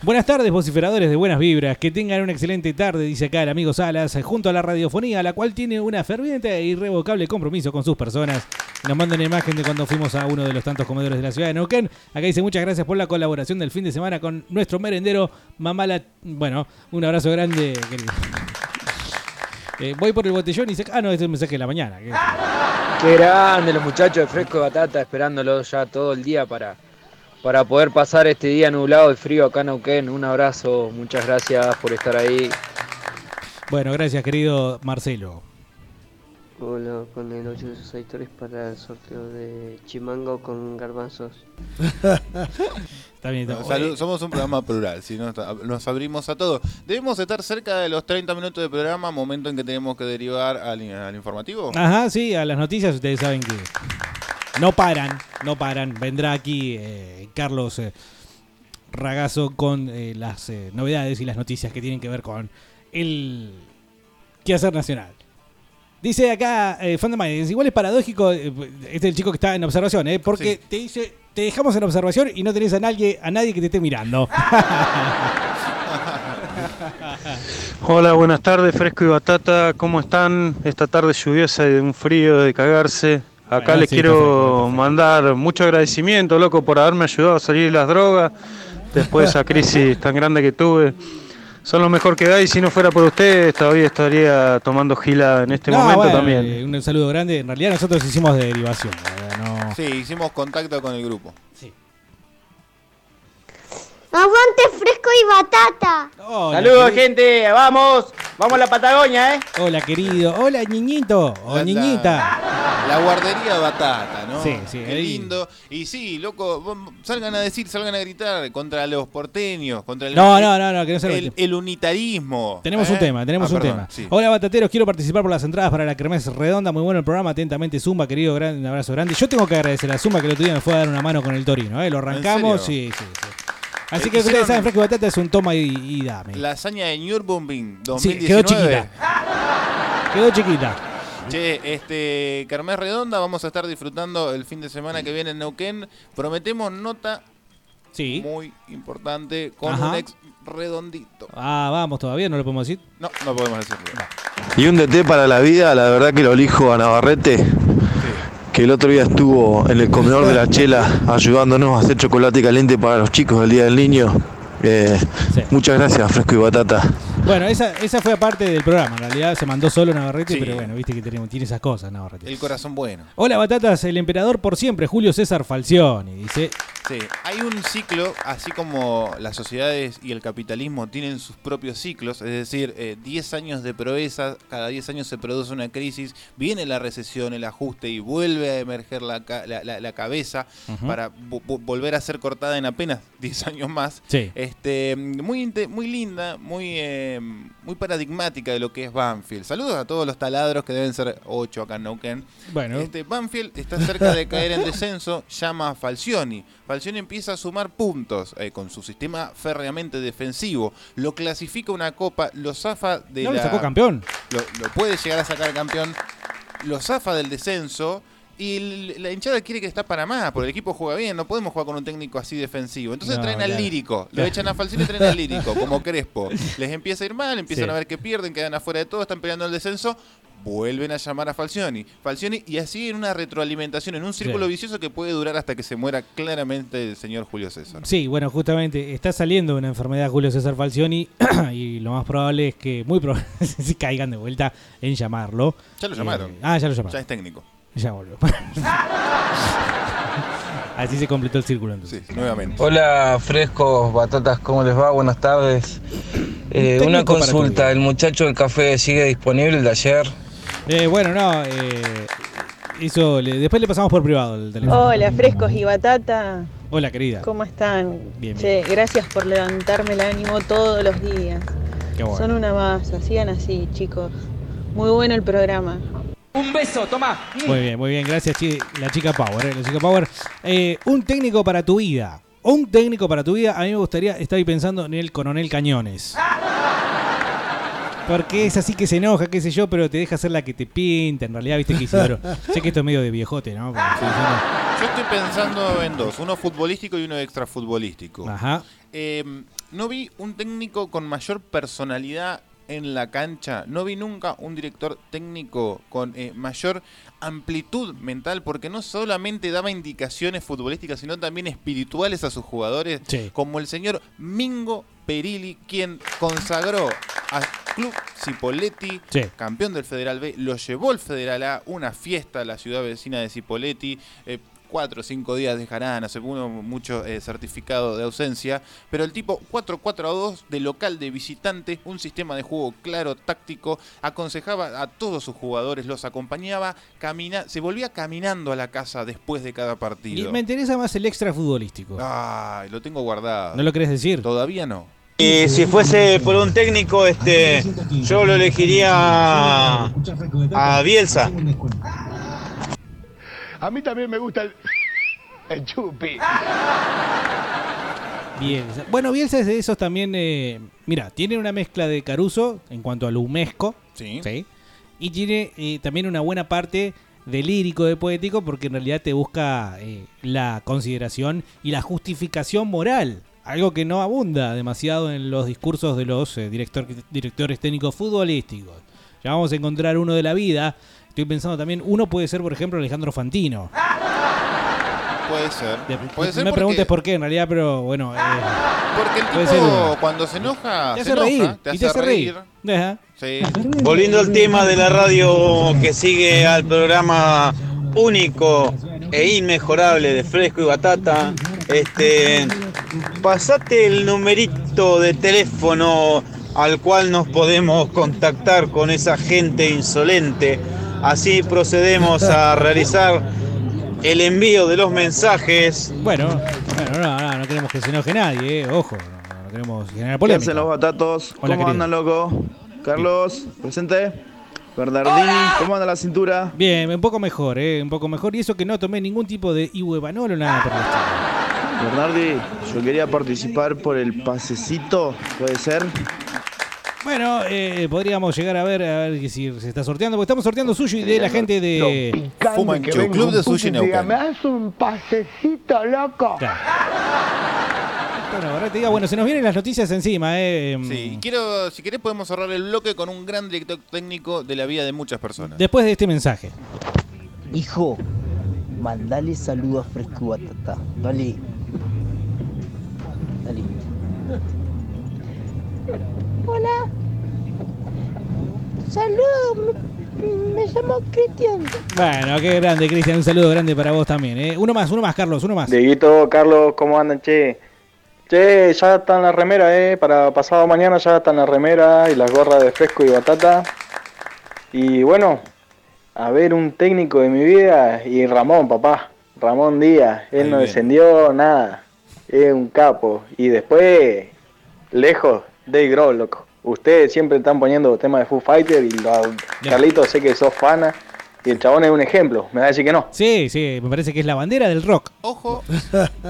Buenas tardes, vociferadores de buenas vibras. Que tengan una excelente tarde, dice acá el amigo Salas, junto a la radiofonía, la cual tiene una ferviente e irrevocable compromiso con sus personas. Nos mandan imagen de cuando fuimos a uno de los tantos comedores de la ciudad de Neuquén. Acá dice muchas gracias por la colaboración del fin de semana con nuestro merendero Mamala. Bueno, un abrazo grande, querido. Eh, voy por el botellón y dice, ah, no, este es un mensaje de la mañana. Qué grande los muchachos de Fresco de Batata esperándolo ya todo el día para, para poder pasar este día nublado y frío acá en Neuquén. Un abrazo, muchas gracias por estar ahí. Bueno, gracias, querido Marcelo. Hola, con el 863 para el sorteo de chimango con garbanzos. Está bien, No, está salud, somos un programa plural, si no, está- nos abrimos a todo. Debemos estar cerca de los 30 minutos de programa, momento en que tenemos que derivar al, al informativo. Ajá, sí, a las noticias ustedes saben que no paran, no paran. Vendrá aquí eh, Carlos eh, Ragazo con eh, las eh, novedades y las noticias que tienen que ver con el quehacer nacional. Dice acá, eh, Fan de Minds, igual es paradójico, eh, este es el chico que está en observación, eh, porque te dice, te dejamos en observación y no tenés a nadie, a nadie que te esté mirando. Hola, buenas tardes, Fresco y Batata. ¿Cómo están? Esta tarde lluviosa y de un frío de cagarse. Acá Bueno, les sí, quiero mandar mucho agradecimiento, loco, por haberme ayudado a salir de las drogas después de esa crisis tan grande que tuve. Son lo mejor que da y si no fuera por ustedes todavía estaría tomando gila en este No, momento bueno, también. eh, un saludo grande. En realidad nosotros hicimos de derivación. no- Sí, hicimos contacto con el grupo. ¡Aguante fresco y batata! Hola, Saludos, querido. gente. Vamos. Vamos a la Patagonia, ¿eh? Hola, querido. Hola, niñito. O La- niñita. La guardería Batata, ¿no? Sí, sí, Qué lindo. Y sí, loco, salgan a decir, salgan a gritar contra los porteños, contra el, No, no, no, no, que no se el, el unitarismo. Tenemos ¿eh? un tema, tenemos Ah, un perdón, tema. sí. Hola, batateros, quiero participar por las entradas para la Kermés Redonda. Muy bueno el programa, atentamente Zumba, querido, gran, un abrazo grande. Yo tengo que agradecer a Zumba que el otro día me fue a dar una mano con el Torino, ¿eh? Lo arrancamos, serio? sí, sí, sí. Así Eh, que ustedes saben, Fresco y Batata es un toma y, y dame. La hazaña de Nürburgring Sí, 2019. quedó chiquita. Quedó chiquita. Che, este, Kermés Redonda, vamos a estar disfrutando el fin de semana que viene en Neuquén. Prometemos nota Sí. muy importante con Ajá. un ex redondito. Ah, vamos, todavía no lo podemos decir. No, no podemos decirlo. Y un DT para la vida, la verdad que lo elijo a Navarrete, que el otro día estuvo en el comedor de la Chela ayudándonos a hacer chocolate caliente para los chicos del Día del Niño. Eh, Muchas gracias, Fresco y Batata. Bueno, esa, esa fue aparte del programa. En realidad se mandó solo Navarrete, Sí. pero bueno, viste que tenemos, tiene esas cosas, Navarrete. El corazón bueno. Hola, batatas, el emperador por siempre, Julio César Falcioni. Dice, Sí, hay un ciclo, así como las sociedades y el capitalismo tienen sus propios ciclos, es decir, eh, 10 años de proeza, cada 10 años se produce una crisis, viene la recesión, el ajuste y vuelve a emerger la, ca- la- la- la cabeza para vo- vo- volver a ser cortada en apenas 10 años más. Sí. Este, muy, inte- muy linda, muy, eh, muy paradigmática de lo que es Banfield. Saludos a todos los taladros que deben ser 8 acá en Neuquén. Bueno. Este, Banfield está cerca de caer en descenso, llama a Falcioni. Falcioni empieza a sumar puntos eh, con su sistema férreamente defensivo. Lo clasifica una copa, lo zafa de No, lo la- sacó campeón. Lo, lo puede llegar a sacar campeón. Lo zafa del descenso Y la hinchada quiere que está para más, porque el equipo juega bien, no podemos jugar con un técnico así defensivo. Entonces No, traen al claro. lírico, lo echan a Falcioni y traen al lírico, como Crespo. Les empieza a ir mal, empiezan Sí. a ver que pierden, quedan afuera de todo, están peleando el descenso, vuelven a llamar a Falcioni. Falcioni, y así en una retroalimentación, en un círculo Sí. vicioso que puede durar hasta que se muera claramente el señor Julio César. Sí, bueno, justamente está saliendo una enfermedad Julio César Falcioni y lo más probable es que, muy probable, se caigan de vuelta en llamarlo. Ya lo llamaron. Eh, ah, ya lo llamaron. Ya es técnico. Ya volvió. Así se completó el círculo entonces. Sí, nuevamente. Hola, frescos, batatas, ¿cómo les va? Buenas tardes. Eh, una consulta, ¿el muchacho del café sigue disponible el de ayer? Eh, bueno, no, eh, eso, le- después le pasamos por privado el teléfono. Hola, frescos y batata. Hola, querida. ¿Cómo están? Bien, Che, gracias por levantarme el ánimo todos los días. Qué bueno. Son una masa, sigan así, chicos. Muy bueno el programa. Un beso, toma. Muy bien, muy bien, gracias chi- la chica Power. eh, la chica Power. Eh, un técnico para tu vida. Un técnico para tu vida, a mí me gustaría, estaba pensando en el coronel Cañones. Porque es así que se enoja, qué sé yo, pero te deja hacer la que te pinta. En realidad, viste que Isidoro. sé que esto es medio de viejote, ¿no? Como estoy diciendo. Yo estoy pensando en dos, uno futbolístico y uno extrafutbolístico. Ajá. Eh, no vi un técnico con mayor personalidad en la cancha. No vi nunca un director técnico con eh, mayor amplitud mental, porque no solamente daba indicaciones futbolísticas, sino también espirituales a sus jugadores, como el señor Mingo Perilli, quien consagró al Club Cipoletti, Sí. campeón del Federal B, lo llevó al Federal A, una fiesta a la ciudad vecina de Cipoletti. eh, cuatro o cinco días dejarán, hace uno mucho eh, certificado de ausencia, pero el tipo 4-4-2 de local de visitante, un sistema de juego claro, táctico, aconsejaba a todos sus jugadores, los acompañaba, camina, se volvía caminando a la casa después de cada Y partido. me interesa más el extra futbolístico. Ay, lo tengo guardado. ¿No lo querés decir? Todavía no. Y si fuese por un técnico, este, yo lo elegiría a, a Bielsa. A mí también me gusta el, el chupi. Bielsa. Bueno, Bielsa es de esos también. eh, mira, tiene una mezcla de Caruso en cuanto a lo humesco. Sí. Y tiene eh, también una buena parte de lírico, de poético, porque en realidad te busca eh, la consideración y la justificación moral. Algo que no abunda demasiado en los discursos de los eh, director- directores técnicos futbolísticos. Ya vamos a encontrar uno de la vida. Estoy pensando también, uno puede ser, por ejemplo, Alejandro Fantino. Puede ser. Puede no ser me porque- preguntes por qué, en realidad, pero bueno. eh, Porque el ser tipo cuando se enoja, Te se hace enoja, reír, te y hace, te hace reír. reír. Ajá. Sí. Volviendo al tema de la radio que sigue al programa único e inmejorable de Fresco y Batata, este, pasate el numerito de teléfono al cual nos podemos contactar con esa gente insolente. Así procedemos a realizar el envío de los mensajes. Bueno, bueno, no, no, no queremos que se enoje nadie, eh, ojo, no, no queremos generar ¿Qué polémica. hacen los batatos? Hola, ¿Cómo querido. andan, loco? Carlos, presente. Bernardini, ¿cómo anda la cintura? Bien, un poco mejor, eh, un poco mejor. Y eso que no tomé ningún tipo de ibuevanol o nada por el estilo. Bernardi, yo quería participar por el pasecito, ¿puede ser? Bueno, eh, podríamos llegar a ver, a ver si se está sorteando, porque estamos sorteando sushi de la gente de Fumancho, Club de Sushi Neuquén. ¿Me das un pasecito, loco? Bueno, ahora te diga, bueno, se nos vienen las noticias encima, eh. Sí, y quiero, si querés podemos cerrar el bloque con un gran director técnico de la vida de muchas personas. Después de este mensaje. Hijo, mandale saludos a Fresco y Batata. Dale. Dale. Hola. Saludos, me, me llamo Cristian. Bueno, qué grande, Cristian, un saludo grande para vos también, eh. Uno más, uno más, Carlos, uno más. Dieguito, Carlos, ¿cómo andan, che? Che, ya está en la remera, eh. Para pasado mañana ya está en la remera y las gorras de fresco y batata. Y bueno, a ver un técnico de mi vida y Ramón, papá. Ramón Díaz. Él Ahí no descendió nada. Es un capo. Y después, lejos, Dave Grohl, loco. Ustedes siempre están poniendo temas de Foo Fighter y lo, Carlito, sé que sos fana. Y el chabón es un ejemplo. Me va a decir que no. Sí, sí, me parece que es la bandera del rock. Ojo,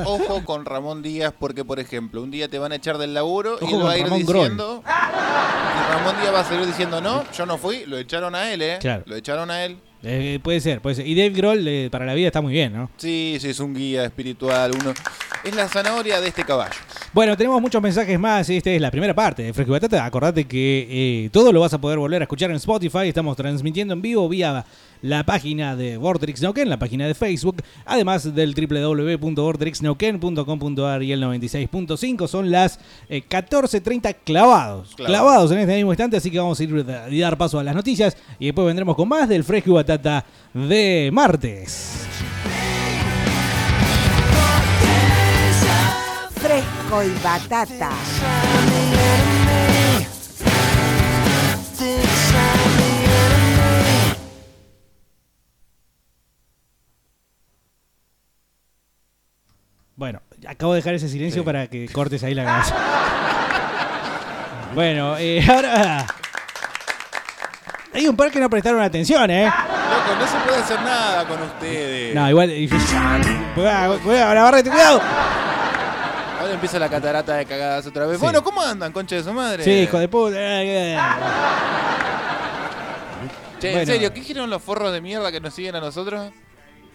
ojo con Ramón Díaz, porque por ejemplo, un día te van a echar del laburo y Ojo con va a ir Ramón diciendo. Y Ramón Díaz va a seguir diciendo, no, yo no fui, lo echaron a él, ¿eh? Claro. Lo echaron a él. Eh, puede ser, puede ser. Y Dave Grohl eh, para la vida está muy bien, ¿no? Sí, sí, es un guía espiritual. Uno es la zanahoria de este caballo. Bueno, tenemos muchos mensajes más. Esta es la primera parte de Fresco y Batata. Acordate que eh, todo lo vas a poder volver a escuchar en Spotify. Estamos transmitiendo en vivo vía la página de Vortex Neuquén, la página de Facebook, además del www.vortexneuquén.com.ar y el 96.5. Son las eh, 14.30 clavados. Clavados en este mismo instante, así que vamos a ir a dar paso a las noticias y después vendremos con más del Fresco y Batata de martes. Fresco y batata. Acabo de dejar ese silencio para que cortes ahí la grabación. bueno, eh, ahora. Hay un par que no prestaron atención, ¿eh? Loco, no se puede hacer nada con ustedes. No, igual. Cuidado, cuidado, Navarrete, cuidado. Ahora empieza la catarata de cagadas otra vez. Bueno, ¿cómo andan, concha de su madre? Sí, hijo de puta. Che, Bueno. en serio, ¿qué dijeron los forros de mierda que nos siguen a nosotros?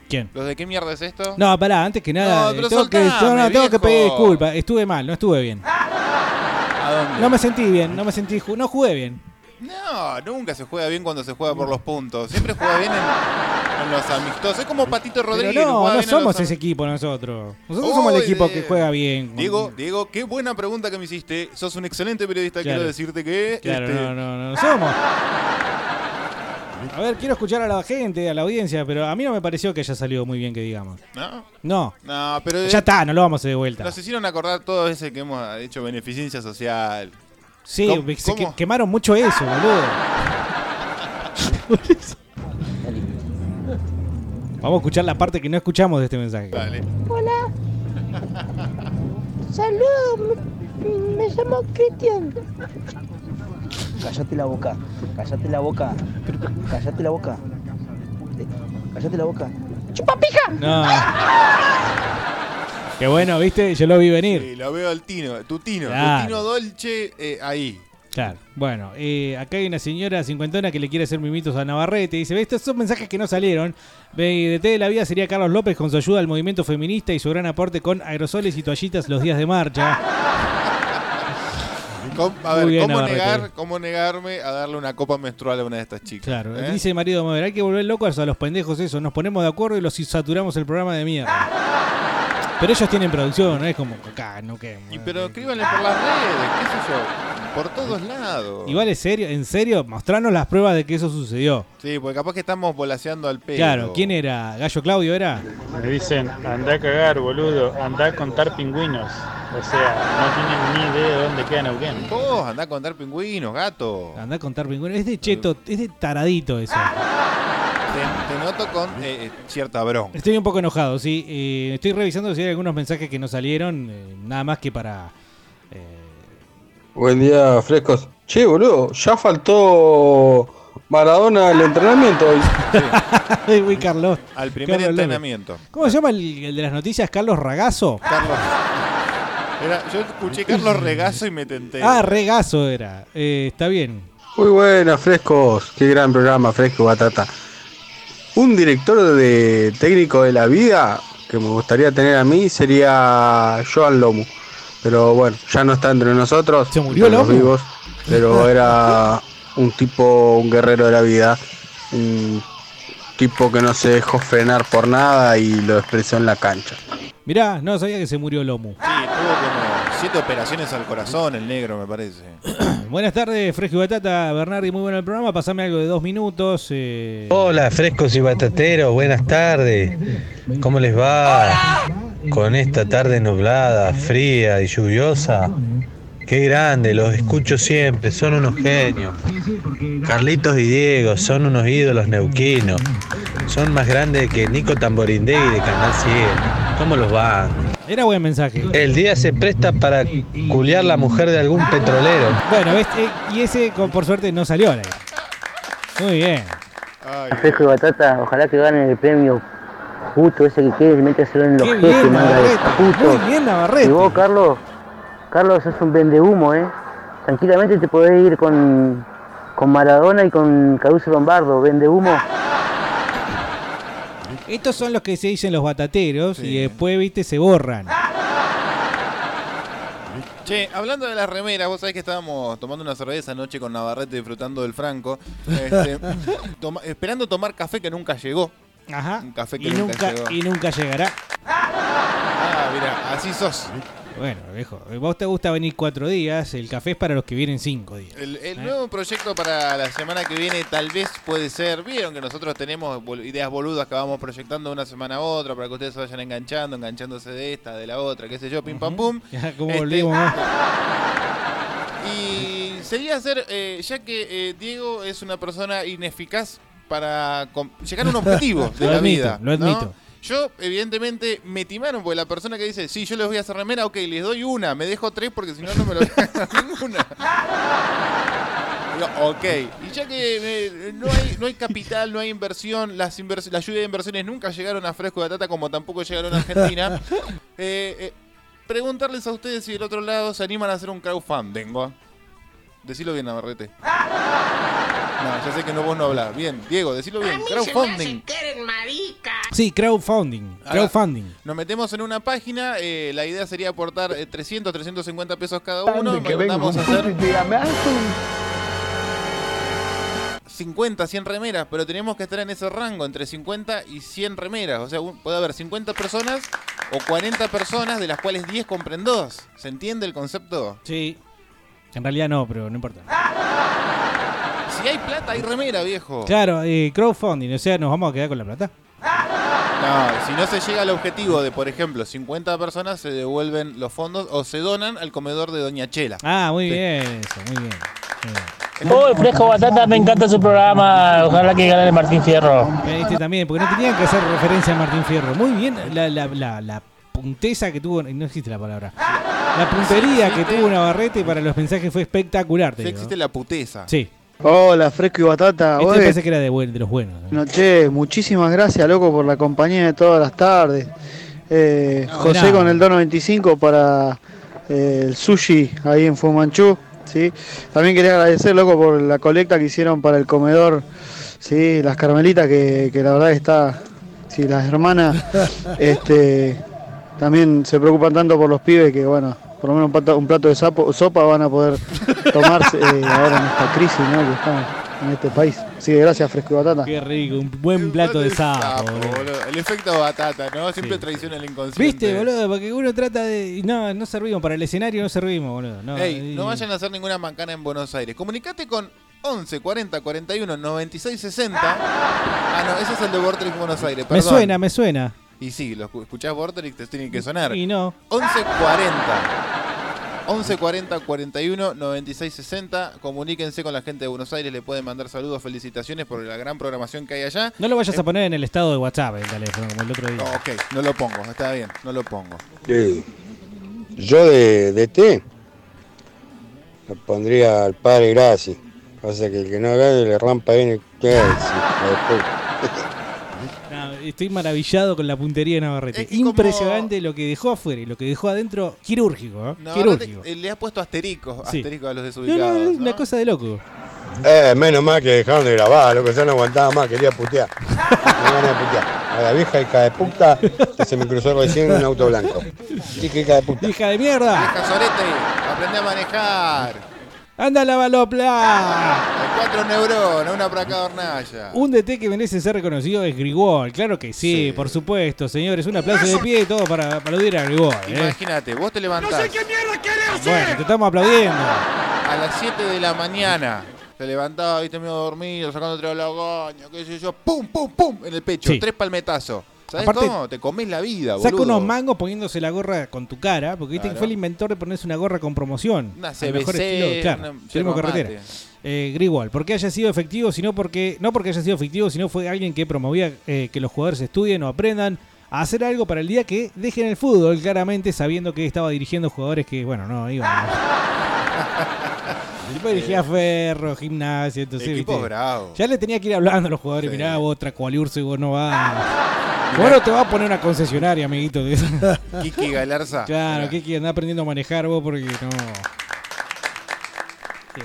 ¿Quién? ¿Los de qué mierda es esto? No, pará, antes que nada. No, eh, pero tengo, que, soltame, no, no, tengo que pedir disculpas. Estuve mal, no estuve bien. ¿A dónde? No me sentí bien, no me sentí. No jugué bien. No, nunca se juega bien cuando se juega por los puntos. Siempre juega bien en, en los amistosos. Es como Patito Pero Rodríguez. que no, no somos ese equipo nosotros. Nosotros somos el equipo de- que juega bien. Diego, Diego, qué buena pregunta que me hiciste. Sos un excelente periodista. Claro. Quiero decirte que. Claro, este, no, no, no, no somos. A ver, quiero escuchar a la gente, a la audiencia, pero a mí no me pareció que haya salido muy bien que digamos. ¿No? No. No, pero. Ya está, no lo vamos a hacer de vuelta. Nos hicieron acordar todo ese que hemos hecho beneficencia social. Sí, ¿Cómo- se cómo? que- quemaron mucho eso, boludo. Vamos a escuchar la parte que no escuchamos de este mensaje. Hola. Saludos, me, me llamo Cristian. Cállate la boca, cállate la boca, cállate la boca, cállate la boca. ¡Chupapija! No. Qué bueno, ¿viste? Yo lo vi venir. Sí, lo veo al Tino, tu Tino, Claro. tu Tino Dolce eh, ahí. Claro. Bueno, eh, acá hay una señora cincuentona que le quiere hacer mimitos a Navarrete. Dice, "Ve, estos son mensajes que no salieron. Ve, de T de la vida sería Carlos López con su ayuda al movimiento feminista y su gran aporte con aerosoles y toallitas los días de marcha. Com- a ver, ¿cómo, negar, ¿cómo negarme a darle una copa menstrual a una de estas chicas? Claro. ¿Eh? Dice marido Mover, hay que volver locos a los pendejos eso. Nos ponemos de acuerdo y los saturamos el programa de mierda. Pero ellos tienen producción, no es como acá, no que. Y pero escríbanle por las redes, qué sé yo, por todos lados. Igual es serio, en serio, mostrarnos las pruebas de que eso sucedió. Sí, porque capaz que estamos volaseando al pedo. Claro, ¿quién era? ¿Gallo Claudio era? Me dicen, anda a cagar, boludo, anda a contar pingüinos. O sea, no tienen ni idea de dónde queda Neuquén. Vos, andá a contar pingüinos, gato. Andá a contar pingüinos. Es de cheto, es de taradito eso. Te, te noto con eh, eh, cierta bronca. Estoy un poco enojado, sí. Eh, estoy revisando si hay algunos mensajes que no salieron, eh, nada más que para... Buen día, frescos. Che, boludo, ya faltó Maradona el entrenamiento hoy. Uy, Carlos. Al primer Carlos López. entrenamiento. ¿Cómo se llama el, el de las noticias? ¿Carlos Ragazo? Carlos. Era- yo escuché Carlos Regazo y me tenté. Ah, Regazo era. Eh, está bien. Muy buena, frescos. Qué gran programa, fresco batata. Un director de técnico de la vida que me gustaría tener a mí sería Joan Lomu. Pero bueno, ya no está entre nosotros. Se murió los Lomu? vivos. Pero era un tipo, un guerrero de la vida. Un tipo que no se dejó frenar por nada y lo expresó en la cancha. Mirá, no sabía que se murió Lomu. Sí, tuvo como siete operaciones al corazón el negro, me parece. Buenas tardes, Fresco y Batata. Bernardi, muy bueno el programa. Pasame algo de dos minutos. eh. Hola, frescos y batateros, buenas tardes. ¿Cómo les va? Con esta tarde nublada, fría y lluviosa. Qué grande, los escucho siempre, son unos genios. Carlitos y Diego son unos ídolos neuquinos. Son más grandes que Nico Tamborindegui de Canal 100. ¿Cómo los van? Era buen mensaje. El día se presta para culiar la mujer de algún petrolero. Bueno. Eh, y ese, por suerte, no salió al aire. Muy bien. Fresco y batata, ojalá que ganen el premio puto ese que quieres y méteselo en los de Navarrete. puto. Muy bien, Navarrete. Y vos, Carlos, Carlos, sos un vendehumo, eh. Tranquilamente te podés ir con, con Maradona y con Caruso Lombardo, vendehumo. Estos son los que se dicen los batateros y después, viste, se borran. Che, hablando de las remeras, vos sabés que estábamos tomando una cerveza anoche con Navarrete disfrutando del Franco, este, toma- esperando tomar café que nunca llegó. Ajá. Un café que Y nunca, nunca, llegó. y nunca llegará. Ah, mira, así sos. Bueno, viejo, vos te gusta venir cuatro días, el café es para los que vienen cinco días. El, el nuevo proyecto para la semana que viene tal vez puede ser, vieron que nosotros tenemos ideas boludas que vamos proyectando de una semana a otra para que ustedes se vayan enganchando, enganchándose de esta, de la otra, qué sé yo, pim pam pum. Ya, ¿Cómo Este, volvimos? Y sería hacer, eh, ya que eh, Diego es una persona ineficaz para llegar a un objetivo de Lo la admito, vida. lo ¿no? Yo, evidentemente, me timaron porque la persona que dice, sí, yo les voy a hacer remera, ok, les doy una, me dejo tres porque si no, no me lo voy a dar ninguna. Digo, ok, y ya que eh, no, hay, no hay capital, no hay inversión, las invers la lluvia de inversiones nunca llegaron a Fresco de Batata como tampoco llegaron a Argentina, eh, eh, preguntarles a ustedes si del otro lado se animan a hacer un crowdfunding. ¿va? Decilo bien, Navarrete. No, ya sé que no vos no hablás. Bien, Diego, decilo bien. Crowdfunding. Sí, crowdfunding. Ahora, Crowdfunding. Nos metemos en una página. eh, la idea sería aportar eh, 300, 350 pesos cada uno. que Vamos a hacer puto y dígame, "Ah, 50, 100 remeras, pero tenemos que estar en ese rango, entre 50 y 100 remeras. O sea, puede haber 50 personas o 40 personas, de las cuales 10 compren dos. ¿Se entiende el concepto? Sí. En realidad no, pero no importa. Si hay plata, hay remera, viejo. Claro, eh, crowdfunding, o sea, nos vamos a quedar con la plata. No, si no se llega al objetivo de, por ejemplo, 50 personas, se devuelven los fondos o se donan al comedor de Doña Chela. Ah, muy bien, eso, muy bien. Muy bien. Oh, fresco batata, me encanta su programa. Ojalá que gane Martín Fierro. Este también, porque no tenían que hacer referencia a Martín Fierro. Muy bien, la, la, la, la punteza que tuvo, no existe la palabra. La puntería que tuvo Navarrete para los mensajes fue espectacular. Te Sí digo. existe la puteza. Sí. Hola, Fresco y Batata. Este Oye, parece que era de, buen- de los buenos. no, che, muchísimas gracias, loco, por la compañía de todas las tardes. Eh, No, José nada. con el 295 para eh, el sushi ahí en Fumanchu. ¿sí? También quería agradecer, loco, por la colecta que hicieron para el comedor. ¿sí? Las carmelitas, que, que la verdad está. Sí, las hermanas este, también se preocupan tanto por los pibes que, bueno, por lo menos un plato, un plato de sapo- sopa van a poder tomarse eh, ahora en esta crisis ¿no? que estamos en este país. Así que gracias, Fresco y Batata. Qué rico, un buen plato de sapo. boludo. boludo. El efecto batata, ¿no? Siempre Sí. traiciona el inconsciente. ¿Viste, boludo? Porque uno trata de. No, no servimos. Para el escenario no servimos, boludo. No, Ey, y- no vayan a hacer ninguna mancana en Buenos Aires. Comunicate con 11 40 41 96 60. Ah, no, ese es el de Vortex Buenos Aires. Me Perdón. suena, me suena. Y sí, lo escu- escuchás Vortex, te tiene que sonar. Y no. 11 40. 11 40 41 96 60. Comuníquense con la gente de Buenos Aires. Le pueden mandar saludos, felicitaciones por la gran programación que hay allá. No lo vayas a poner en el estado de WhatsApp el teléfono, como el otro día. No, ok, no lo pongo, está bien, no lo pongo. Sí. Yo de, de té le pondría al padre Graci. Pasa que el que no gane le rampa ahí en el ¿qué es? Hijo de puta. No, estoy maravillado con la puntería de Navarrete. Es que como- Impresionante lo que dejó afuera y lo que dejó adentro. Quirúrgico, ¿eh? No, Quirúrgico. eh, le has puesto asterisco, Sí. asterisco a los desubicados. no, es ¿no? una cosa de loco. Eh, menos mal que dejaron de grabar, lo que ya no aguantaba más, quería putear. De putear. A la vieja hija de puta que se me cruzó recién en un auto blanco. Hija de puta. ¡Hija de mierda! Vieja sorete, aprende a manejar. ¡Anda la balopla! Hay cuatro neuronas, una para cada hornalla. Un DT que merece ser reconocido es Grigol. Claro que sí, por supuesto, señores. Un aplauso de pie y todo para aplaudir a Grigol. ¿eh? Imagínate, vos te levantás Bueno, te estamos aplaudiendo. a las 7 de la mañana. Te levantaba, viste, medio dormido, sacándote la lagaña, qué sé yo. ¡Pum, pum, pum! En el pecho. Sí. Tres palmetazos. ¿Sabes Aparte, cómo? Te comés la vida, boludo. Saca unos mangos poniéndose la gorra con tu cara, porque viste Claro. que fue el inventor de ponerse una gorra con promoción. Una Al mejor CBC, estilo, claro, una carretera. Eh, Grigol, porque haya sido efectivo, sino porque no porque haya sido efectivo, sino fue alguien que promovía eh, que los jugadores estudien o aprendan a hacer algo para el día que dejen el fútbol, claramente sabiendo que estaba dirigiendo jugadores que, bueno, no iban. El dirigía Ferro, Gimnasia, entonces. Equipos ¿viste? bravos. Ya le tenía que ir hablando a los jugadores, Sí. mirá, vos Tracualiurso y vos no vas. Vos no te vas a poner una concesionaria, amiguito. Kiki Galarza. Claro, Kiki anda aprendiendo a manejar vos porque no.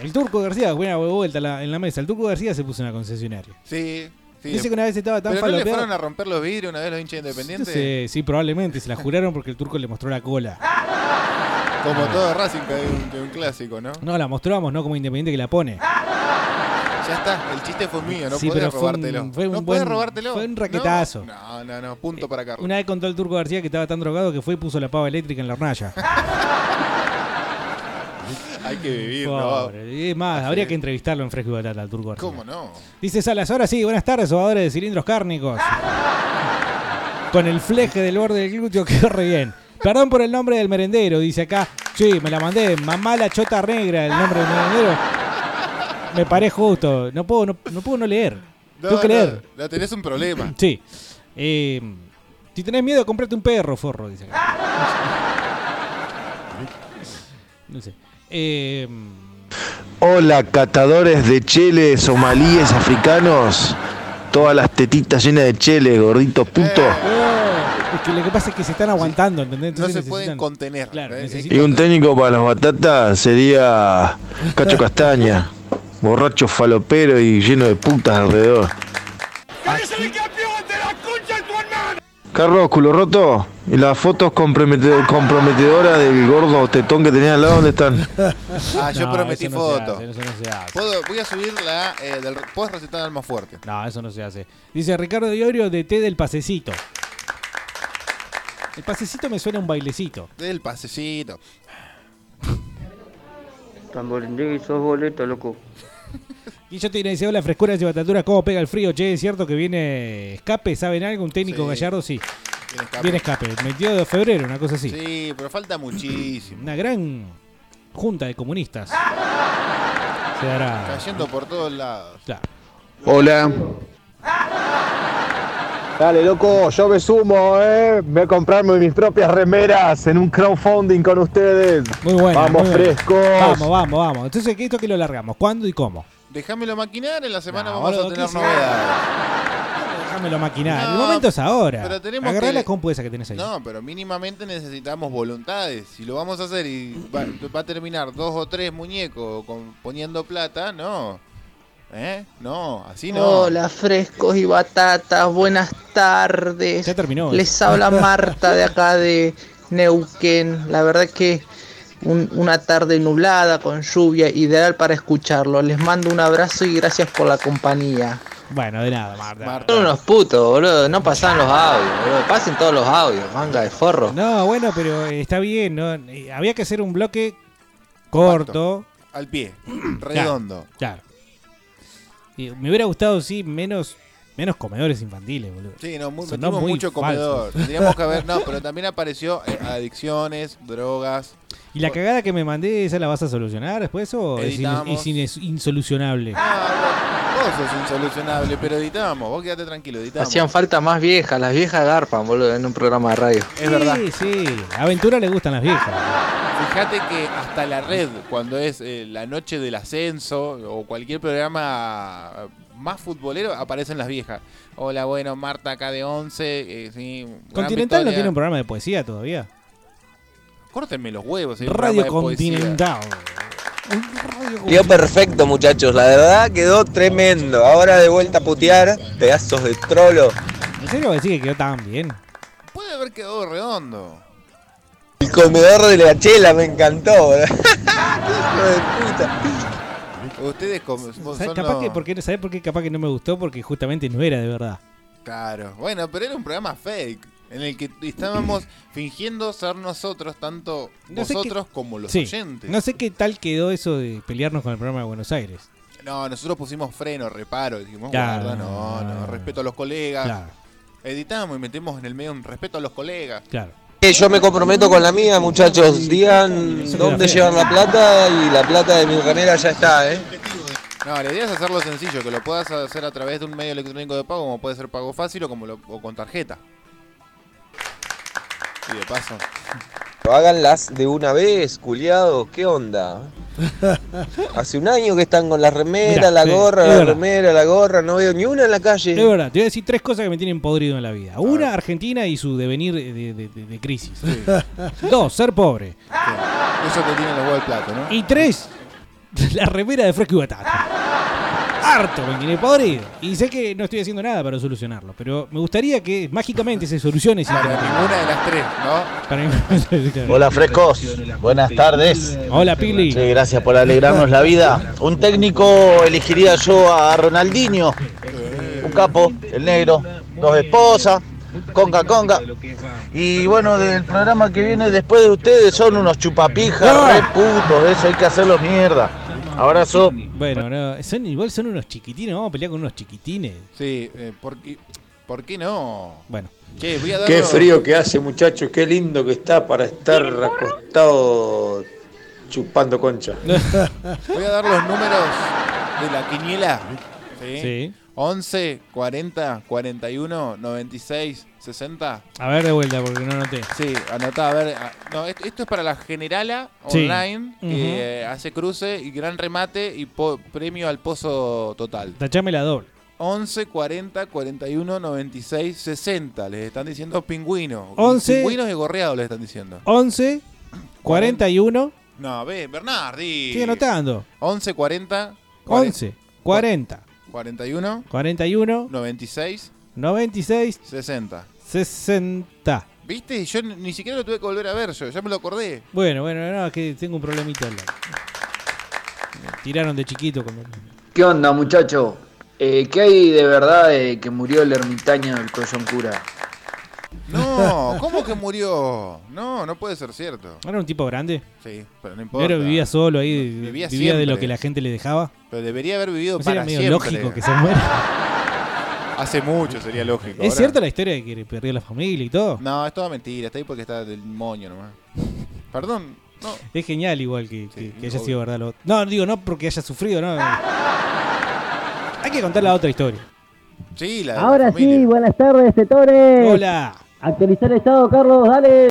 El Turco García, buena vuelta en la, en la mesa. El Turco García se puso una concesionaria. Sí, Sí, Dice que una vez estaba tan ¿Pero no le falopeado. fueron a romper los vidrios una vez los hinchas independientes? sé, sí, probablemente. Se la juraron porque el turco le mostró la cola. Como todo Racing que es un, es un clásico, ¿no? No, la mostramos, no como independiente que la pone. Ya está, el chiste fue mío, no Sí, podés pero fue un- robártelo. fue un no buen- podés robártelo. fue un raquetazo. No, no, no, punto para Carlos. Una vez contó el turco García que estaba tan drogado que fue y puso la pava eléctrica en la hornalla. Hay que vivir, ¿no? Pobre. Es más, habría que entrevistarlo en Fresco y Batata al turco García. ¿Cómo no? Dice Salas, ahora sí, buenas tardes, sobadores de cilindros cárnicos. Con el fleje del borde del glúteo quedó re bien. Perdón por el nombre del merendero, dice acá. Sí, me la mandé. Mamá la chota negra, el nombre del merendero. Me paré justo. No puedo no, no puedo no leer. No, Tengo que leer. no, tenés un problema. Sí. Eh, si tenés miedo, comprate un perro, forro, dice acá. No sé. Eh, Hola, catadores de chele, somalíes, africanos. Todas las tetitas llenas de chele, gordito puto. Es que lo que pasa es que se están aguantando, ¿entendés? No se pueden contener. Claro, ¿eh? Y un técnico para las batatas sería Cacho Castaña. Borracho falopero y lleno de putas alrededor. Carlos, culo roto. ¿Y las fotos compromete- comprometedoras del gordo tetón que tenía al lado, dónde están? Ah, yo No, prometí eso no se foto. hace, eso no se hace. Puedo- voy a subir la. Eh, del, ¿Puedes recetar alma fuerte? No, eso no se hace. Dice Ricardo Diorio de té del pasecito. El pasecito me suena a un bailecito. Del pasecito. Tamborindegui, sos boleto, loco. Y yo te dice, hola, frescura de batatura, ¿cómo pega el frío? Che, ¿es cierto que viene escape? ¿Saben algo? ¿Un técnico Sí. gallardo? Sí. Viene escape. Viene escape. El 22 de febrero, una cosa así. Sí, pero falta muchísimo. Una gran junta de comunistas. Se dará. Cayendo por todos lados. Claro. Hola. Dale, loco, yo me sumo, ¿eh? Voy a comprarme mis propias remeras en un crowdfunding con ustedes. Muy bueno. Vamos, muy bueno. frescos. Vamos, vamos, vamos. Entonces, ¿qué esto que lo largamos? ¿Cuándo y cómo? Déjamelo maquinar, en la semana No, vamos a tener ¿qué se- novedades. Déjamelo maquinar. No, el momento es ahora. pero tenemos Agarrá que- la compu esa que tenés ahí. No, pero mínimamente necesitamos voluntades. Si lo vamos a hacer y va, va a terminar dos o tres muñecos con, poniendo plata, no. ¿Eh? No, así no. Hola, frescos y batatas, buenas tardes. Ya terminó. Les habla Marta de acá de Neuquén. La verdad que un- una tarde nublada con lluvia, ideal para escucharlo. Les mando un abrazo y gracias por la compañía. Bueno, de nada, Marta. Son unos putos, boludo. No pasan los audios, boludo. Pasen todos los audios, manga de forro. No, bueno, pero eh, está bien, ¿no? Eh, Había que hacer un bloque corto. Al pie, redondo. Claro. Me hubiera gustado, sí, menos, menos comedores infantiles, boludo. Sí, no, muy, metimos muy mucho falso. comedor. Tendríamos que haber, no, pero también apareció eh, adicciones, drogas. ¿Y la cagada que me mandé, esa la vas a solucionar después o es, in- es in- es insolucionable? Vos sos insolucionable, pero editamos. Vos quédate tranquilo, editamos. Hacían falta más viejas, las viejas garpan, boludo, en un programa de radio. Es verdad. Sí, sí. A Aventura le gustan las viejas. Fíjate que hasta la red, cuando es eh, la noche del ascenso o cualquier programa más futbolero, aparecen las viejas. Hola, bueno, Marta acá de 11. Eh, sí, Continental no tiene un programa de poesía todavía. Córtenme los huevos. un Radio. Continental. Quedó perfecto, muchachos. La verdad quedó tremendo. Ahora de vuelta a putear, pedazos de trolo. ¿En serio decir que quedó tan bien? Puede haber quedado redondo. El comedor de la chela me encantó. Hijo de puta. Ustedes como, son ¿Sabes capaz los- que, ¿sabés por qué capaz que no me gustó? Porque justamente no era de verdad. Claro. Bueno, pero era un programa fake. En el que estábamos fingiendo ser nosotros, tanto No qué- como los Sí. oyentes. No sé qué tal quedó eso de pelearnos con el programa de Buenos Aires. No, nosotros pusimos freno, reparo. Dijimos, Claro. guarda, no, no, respeto a los colegas. Claro. Editamos y metemos en el medio un respeto a los colegas. Claro. Yo me comprometo con la mía, muchachos. Digan dónde llevan la plata y la plata de mi remera ya está, ¿eh? No, la idea hacerlo sencillo, que lo puedas hacer a través de un medio electrónico de pago, como puede ser pago fácil o, como lo- o con tarjeta. Y de paso. Háganlas de una vez, culiados. ¿Qué onda? Hace un año que están con la remera, Mirá, la gorra, la verdad. remera, la gorra. No veo ni una en la calle. Es verdad, te voy a decir tres cosas que me tienen podrido en la vida. Una, Argentina y su devenir de, de- de- de crisis. Dos, ser pobre. Eso te tiene los huevos del plato, ¿no? Y tres, la remera de fresco y batata. Harto con Guinea podrido. Y sé que no estoy haciendo nada para solucionarlo, pero me gustaría que mágicamente se solucione sin Para ninguna de las tres, ¿no? Para Hola frescos, buenas tardes. Hola Pili. Sí, gracias por alegrarnos la vida. Un técnico elegiría yo a Ronaldinho, un capo, el negro, dos esposas, conga conga. Y bueno, del programa que viene después de ustedes son unos chupapijas, re putos, eso hay que hacerlo mierda. Abrazo. Bueno, no, son, igual son unos chiquitines, vamos a pelear con unos chiquitines. Sí, eh, ¿por, qué, ¿por qué no? Bueno. ¿Qué? Voy a Qué darlo- frío que hace, muchachos, qué lindo que está para estar acostado chupando concha. Voy a dar los números de la quiniela. ¿sí? Sí. 11, 40, 41, 96, 60. A ver de vuelta porque no noté. Sí, anotá, a ver. a- no, esto, esto es para la generala Sí. online que hace cruce y gran remate y po- premio al pozo total. Tachame la doble. 11, 40, 41, 96, 60. Les están diciendo pingüinos. 11. Pingüinos y gorreados les están diciendo. 11, 41. No, ve, Bernardi. Estoy anotando. 11, 40, 11, 40, 41, 41, 96, 96, 60. 60. ¿Viste? Yo ni siquiera lo tuve que volver a ver yo, ya me lo acordé. Bueno, bueno, no, es que tengo un problemita al lado. Me tiraron de chiquito con ¿Qué onda, muchacho? Eh, ¿Qué hay de verdad de que murió el ermitaño del Collón Cura? No, ¿cómo que murió? No, no puede ser cierto. ¿Era un tipo grande? Sí, pero no importa. Pero vivía solo ahí, Vivía vivía, de lo que la gente le dejaba. Pero debería haber vivido No para medio siempre. lógico que se muera. Hace mucho sería lógico. ¿Es ahora- cierta la historia de que perdió la familia y todo? No, es toda mentira. Está ahí porque está del moño nomás. Perdón. No. Es genial igual que, que- que haya obvio. sido verdad. Lo... No, digo, no porque haya sufrido, no. Hay que contar la otra historia. Sí, la de Ahora familia. sí, buenas tardes, setores. Hola. Actualizar el estado, Carlos, dale.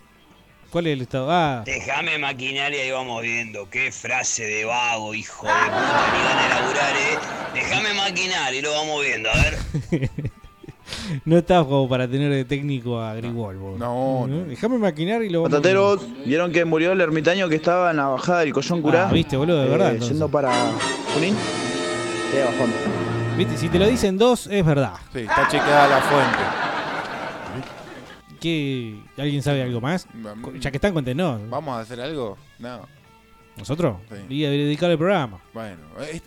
¿Cuál es el estado? Ah, Déjame maquinaria y vamos viendo. Qué frase de vago, hijo de puta, ni gana de laburar, eh. Déjame maquinar y lo vamos viendo, a ver. no está como para tener de técnico a Grigol. boludo. No, Déjame maquinar y lo vamos Patateros, ¿vieron que murió el ermitaño que estaba en la bajada del Collón Curá? Ah, viste, boludo, de verdad, Eh, entonces. yendo para Junín. Qué bajón. ¿Viste? Si te lo dicen dos, es verdad. Sí, está chequeada la fuente. ¿Qué? ¿Alguien sabe algo más? Ya que están, cuéntenos. ¿Vamos a hacer algo? No. ¿Nosotros? Sí. Y a dedicar el programa. Bueno,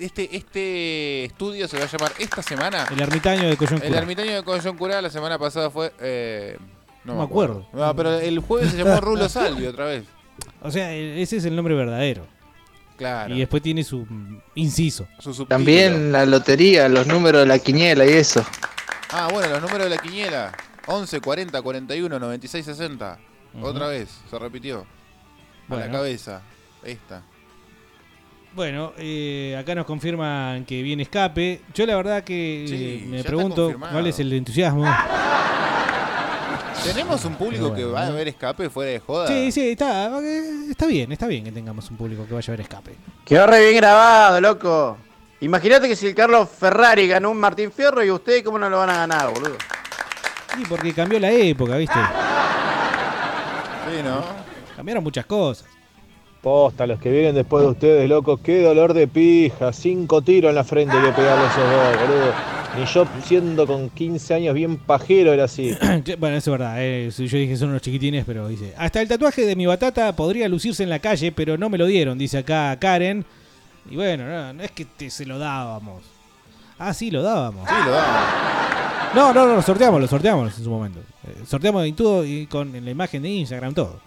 este, este estudio se va a llamar esta semana. El ermitaño de Collón El ermitaño de Collón Curá la semana pasada fue. eh, no, No me acuerdo. No, pero el jueves se llamó Rulo Salvi otra vez. O sea, e- ese es el nombre verdadero. Claro. Y después tiene su inciso. Su subtítulo. También la lotería, los números de la quiniela y eso. Ah, bueno, los números de la quiniela. 11, 40, 41, 96, 60. Ujú. Otra vez, se repitió. A la Bueno. cabeza. Esta. Bueno, eh, acá nos confirman que viene escape. Yo la verdad que Sí, eh, me pregunto cuál es el entusiasmo. ¿Tenemos un público que bueno, va a ver escape fuera de joda? Sí, sí, está, eh, está bien, está bien que tengamos un público que vaya a ver escape. Quedó re bien grabado, loco. Imagínate que si el Carlos Ferrari ganó un Martín Fierro y ustedes cómo no lo van a ganar, boludo. Y porque cambió la época, ¿viste? Sí, ¿no? Cambiaron muchas cosas. Posta, los que vienen después de ustedes, loco, qué dolor de pija. Cinco tiros en la frente que pegarle a esos dos, boludo. Ni yo siendo con 15 años bien pajero era así. bueno, eso es verdad. eh, Yo dije son unos chiquitines, pero dice. Hasta el tatuaje de mi batata podría lucirse en la calle, pero no me lo dieron, dice acá Karen. Y bueno, no, no es que te, se lo dábamos. Ah, sí, lo dábamos. Sí, lo dábamos. No, no, no, lo sorteamos, lo sorteamos en su momento. Eh, sorteamos y todo y con en la imagen de Instagram, todo.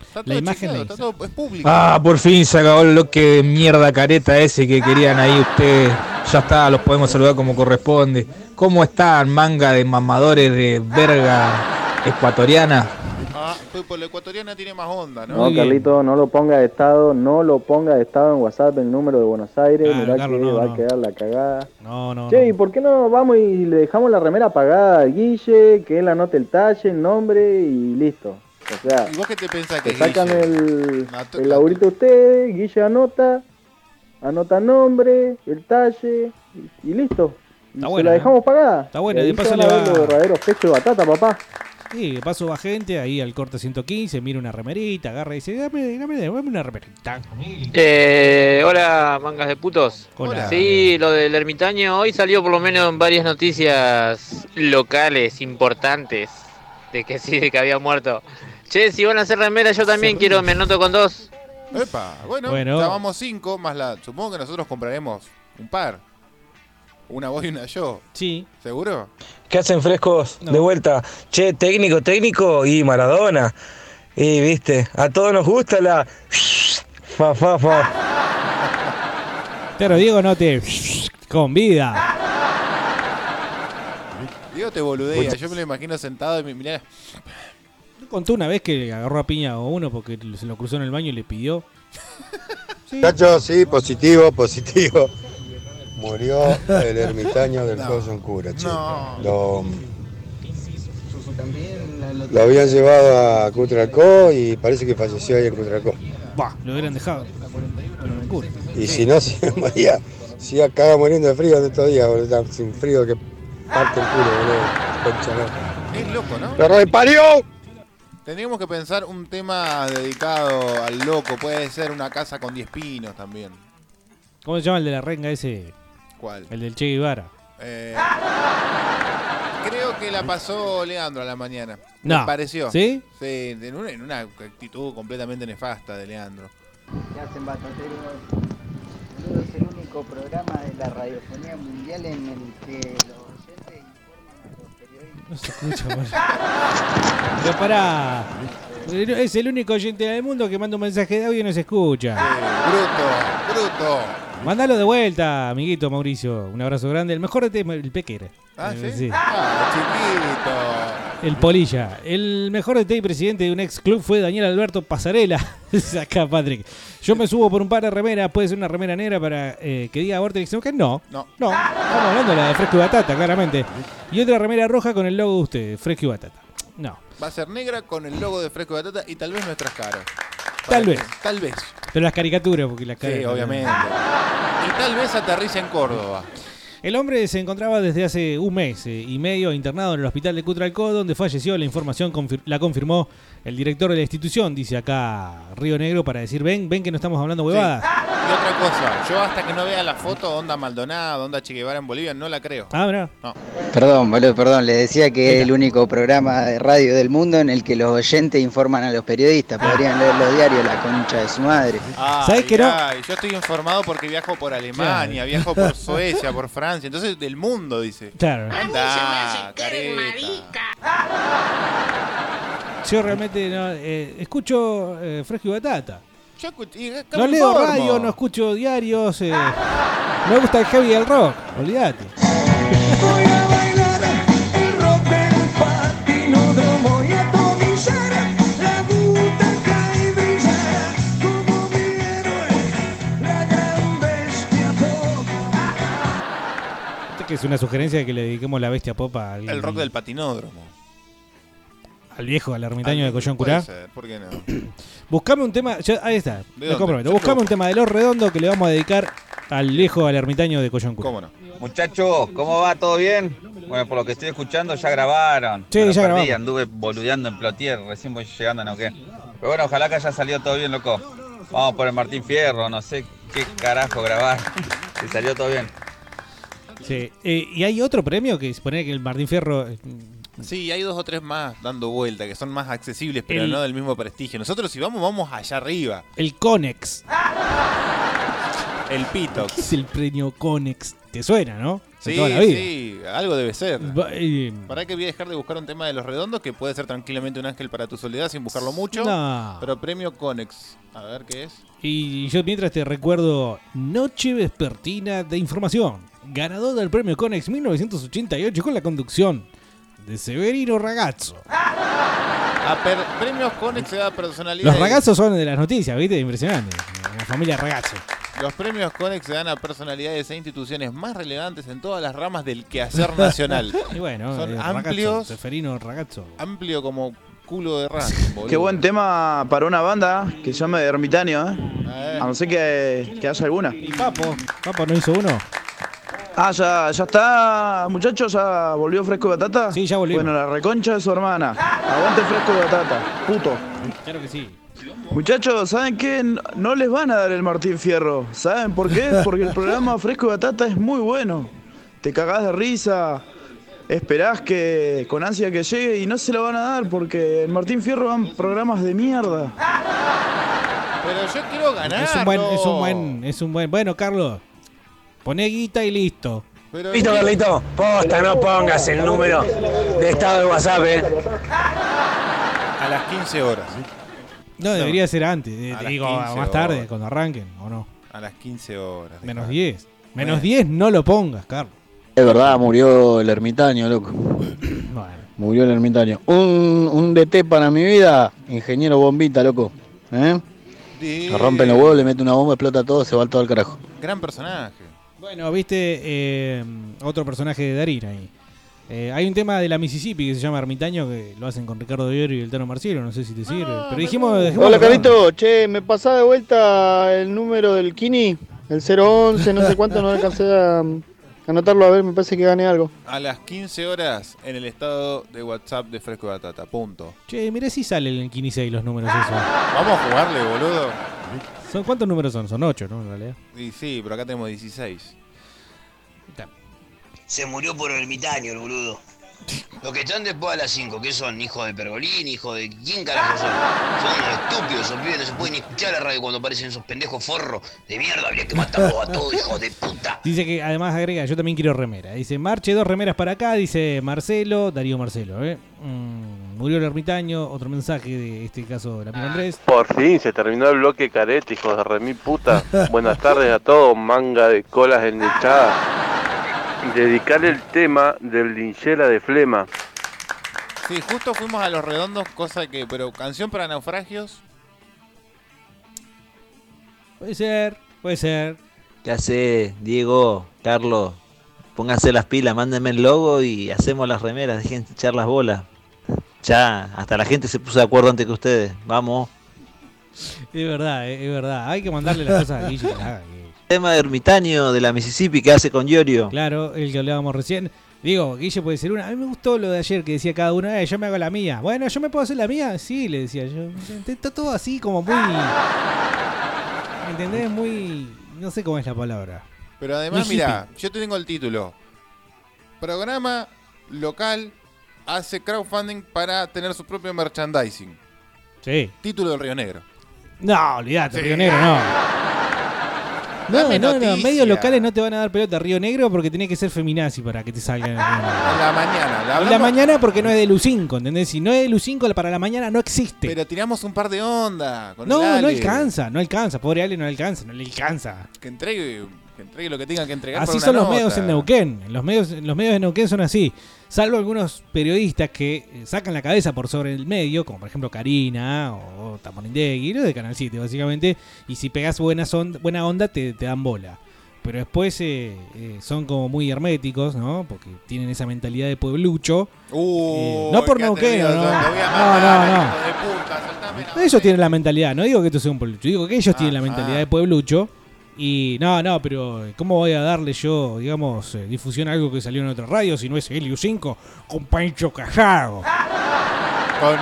Está La imagen chequeado, de está todo, es público. Ah, por fin se acabó el bloque de mierda careta ese que querían ahí ustedes. Ya está, los podemos saludar como corresponde. ¿Cómo están, manga de mamadores de verga ecuatoriana? Por la ecuatoriana tiene más onda, ¿no? No, Carlito, no lo ponga de estado, no lo ponga de estado en WhatsApp el número de Buenos Aires, Claro, mirá Carlos, que no, va no. a quedar la cagada. No, no. Che, ¿y por qué no vamos y le dejamos la remera apagada al Guille, que él anote el talle, el nombre y listo? O sea, ¿Y vos qué te pensás que sacan Guille? el, el laburito ustedes, Guille anota, anota nombre, el talle y, y listo. Se la ¿eh? dejamos pagada. Está buena, Y de paso le a va- los verdaderos pechos de batata, papá. Y de paso va gente ahí al corte 115, mira una remerita, agarra y dice, dame, dame, dame una remerita. Eh, hola, mangas de putos. Hola. Sí, lo del ermitaño hoy salió por lo menos en varias noticias locales importantes de que sí, de que había muerto. Che, si van a hacer remera, yo también quiero, me anoto con dos. Epa, bueno, Bueno. ya vamos cinco, más la. Supongo que nosotros compraremos un par. Una vos y una yo. Sí. ¿Seguro? ¿Qué hacen frescos? De vuelta. Che, técnico, técnico y Maradona. Y viste, a todos nos gusta la. Fa, fa, fa. Pero Diego no te convida. Diego te boludea, yo me lo imagino sentado y me mirá. Contó una vez que agarró a piña a uno porque se lo cruzó en el baño y le pidió. Muchachos, sí, positivo, positivo. Murió el ermitaño del Coso en Cura, che. Lo, lo habían llevado a Cutralcó y parece que falleció ahí en Cutralcó. Bah, lo hubieran dejado. Y si no, se moría, se acaba muriendo de frío de estos días, boludo. Sin frío que parte el culo, boludo. Concha, no. Es loco, ¿no? ¡Lo reparió! Tendríamos que pensar un tema dedicado al loco. Puede ser una casa con 10 pinos también. ¿Cómo se llama el de la renga ese? ¿Cuál? El del Che Guevara. Eh, creo que la pasó Leandro a la mañana. No. Me pareció. ¿Sí? Sí, en una, en una actitud completamente nefasta de Leandro. ¿Qué hacen batateros? Es el único programa de la radiofonía mundial en el que los oyentes No se escucha. Pero pará. Es el único oyente del mundo que manda un mensaje de audio y no se escucha. Bruto, bruto. Mándalo de vuelta, amiguito Mauricio. Un abrazo grande. El mejor de el Pequer. Ah, Eh, ¿sí? Ah, chiquito. El Polilla. El mejor DT y presidente de un ex club fue Daniel Alberto Pasarela. Acá, Patrick. Yo me subo por un par de remeras. Puede ser una remera negra para eh, que diga Vortex que No. No. No. Estamos hablando de la de Fresco y Batata, claramente. Y otra remera roja con el logo de usted, Fresco y Batata. No. Va a ser negra con el logo de Fresco de Batata y tal vez nuestras caras. Tal vez. Tal vez. Pero las caricaturas, porque las Sí, caras- obviamente. Y tal vez aterrice en Córdoba. El hombre se encontraba desde hace un mes eh, y medio internado en el hospital de Cutralcó, donde falleció. La información confir- la confirmó el director de la institución, dice acá Río Negro, para decir, ven, ven que no estamos hablando huevadas. Y otra cosa, yo hasta que no vea la foto onda Maldonado, onda Che Guevara en Bolivia, no la creo. Ah, mirá. No. Perdón, boludo, perdón. Le decía que es el único programa de radio del mundo en el que los oyentes informan a los periodistas. Podrían leer los diarios, la concha de su madre. Ay, ay, Yo estoy informado porque viajo por Alemania, viajo por Suecia, por Francia, entonces del mundo, dice. Claro. Anda. Yo realmente no, eh, escucho eh, Fresco y Batata. Yo escuché- y acá No leo radio, no escucho diarios. eh, me gusta el heavy y el rock, olvídate. Este que es una sugerencia de que le dediquemos la bestia pop al, El rock del patinódromo. al viejo, al ermitaño de Collón Curá. ¿por qué no? Buscame un tema, ya- ahí está, ¿De me dónde? comprometo. Yo Buscame un tema de los redondos que le vamos a dedicar al viejo, al ermitaño de Collón Curá. ¿Cómo no? Muchachos, ¿cómo va? ¿Todo bien? Bueno, por lo que estoy escuchando ya grabaron. Sí, Me lo ya perdí, grabamos. Anduve boludeando en Plotier, recién voy llegando a Neuquén. Pero bueno, ojalá que haya salido todo bien, loco. Vamos por el Martín Fierro, no sé qué carajo grabar. Si salió todo bien. Sí, eh, y hay otro premio que se pone que el Martín Fierro. eh, Sí, hay dos o tres más dando vuelta que son más accesibles, pero El- no del mismo prestigio. Nosotros, si vamos, vamos allá arriba. El Conex. El Pitox. Es el premio Conex. Te suena, ¿no? De Sí, toda la vida. sí, algo debe ser. Va- eh, ¿Para que voy a dejar de buscar un tema de los redondos que puede ser tranquilamente un ángel para tu soledad sin buscarlo mucho? No. Pero premio Conex. A ver qué es. Y yo mientras te recuerdo Noche Vespertina de Información. Ganador del premio Conex 1988 con la conducción de Severino Ragazzo. A per- premios Conex se da a personalidades. Los ragazos son de las noticias, ¿viste? Impresionante. La familia Ragazzo. Los premios Conex se dan a personalidades e instituciones más relevantes en todas las ramas del quehacer nacional. Y bueno, son eh, Ragazzo, amplios. Seferino Ragazzo. Amplio como culo de boludo. Qué buen tema para una banda que se llama Ermitaño, ¿eh? Eh. A no ser que, que haya alguna. Y Papo, Papo no hizo uno. Ah, ya, ya está, muchachos, ya volvió Fresco y Batata. Sí, ya volvió. Bueno, la reconcha de su hermana. Aguante Fresco y Batata, puto. Claro que sí. Muchachos, ¿saben qué? No- les van a dar el Martín Fierro. ¿Saben por qué? Porque el programa Fresco y Batata es muy bueno. Te cagás de risa, esperás que con ansia que llegue y no se lo van a dar porque el Martín Fierro van programas de mierda. Pero yo quiero ganar. Es un buen, es un buen, es un buen. Bueno, Carlos, poné guita y listo. Listo, Carlito. Posta, no pongas el número de estado de WhatsApp, eh. A las 15 horas. No, debería ser antes. eh, A digo, 15 más tarde, cuando arranquen, ¿o no? A las 15 horas. Menos 10. Menos 10 no lo pongas, Carlos. Es verdad, murió el ermitaño, loco. Murió el ermitaño. Un, un DT para mi vida, ingeniero bombita, loco. ¿Eh? Se rompen los huevos, le mete una bomba, explota todo, se va todo al carajo. Gran personaje. Bueno, viste eh, otro personaje de Darín ahí. Eh, hay un tema de la Mississippi que se llama Ermitaño que lo hacen con Ricardo Diori y el Tano Marcielo, no sé si te sirve. Pero dijimos. dejémoslo Hola. Carlito, che, me pasá de vuelta el número del Kini, el 011, no sé cuánto, no alcancé a anotarlo, a ver, me parece que gané algo. A las 15 horas en el estado de WhatsApp de Fresco y Batata. Punto. Che, mirá si salen en el 15 y los números esos. Vamos a jugarle, boludo. ¿Son, ¿Cuántos números son? Son 8, ¿no? En realidad. Y sí, pero acá tenemos 16. Se murió por ermitaño el boludo. Los que están después a las 5, que son hijos de Pergolín, hijos de. ¿Quién carajo son? Son unos estúpidos, esos pibes no se pueden ni escuchar la radio cuando aparecen esos pendejos forros de mierda. Habría que matarlos a todos, hijos de puta. Dice que además agrega, yo también quiero remera. Dice, marche dos remeras para acá, dice Marcelo, Darío Marcelo. ¿eh? Mm, murió el ermitaño, otro mensaje de este caso del amigo Andrés. Por fin se terminó el bloque carete, hijos de remil puta. Buenas tardes a todos, manga de colas endechadas. Dedicarle el tema del linchera de flema. Sí, justo fuimos a los redondos, cosa que. Pero canción para naufragios. Puede ser, puede ser. ¿Qué hace, Diego, Carlos? Pónganse las pilas, mándenme el logo y hacemos las remeras, dejen de echar las bolas. Ya, hasta la gente se puso de acuerdo antes que ustedes. Vamos. Es verdad, eh, es verdad. Hay que mandarle las cosas a Guille haga, Guille. Tema de ermitaño de la Mississippi que hace con Giorgio. Claro, el que hablábamos recién. Digo, Guille puede ser una. A mí me gustó lo de ayer que decía cada uno, eh, yo me hago la mía. Bueno, yo me puedo hacer la mía. Sí, le decía yo. Está todo así como muy. ¿Me entendés? Muy. No sé cómo es la palabra. Pero además, mira, yo te tengo el título. Programa local hace crowdfunding para tener su propio merchandising. Sí. Título del Río Negro. No, olvidate, Sí. Río Negro, no. No, Dame no, no, medios locales no te van a dar pelota Río Negro porque tenés que ser feminazi para que te salgan en la mañana. la En la mañana porque no es de Lucinco, ¿entendés? Si no es de Lucinco, para la mañana no existe. Pero tiramos un par de onda. Con no, el no alcanza, no alcanza. Pobre Ale no alcanza, no le alcanza. Que entregue, que entregue lo que tenga que entregar. Así son los medios en Neuquén. Los medios, los medios de Neuquén son así. Salvo algunos periodistas que eh, sacan la cabeza por sobre el medio, como por ejemplo Karina o Tamonindegui, los de Canal 7 básicamente. Y si pegas buena, son- buena onda, te, te dan bola. Pero después eh, eh, son como muy herméticos, ¿no? Porque tienen esa mentalidad de pueblucho. Eh, no por qué Neuquén, ¿no? No, no, no. Ellos tienen la mentalidad, no digo que esto sea un pueblucho, digo que ellos tienen la mentalidad de pueblucho. Y no, no, pero eh, ¿cómo voy a darle yo, digamos, eh, difusión a algo que salió en otra radio si no es Helio 5 con Pancho Cajado? Con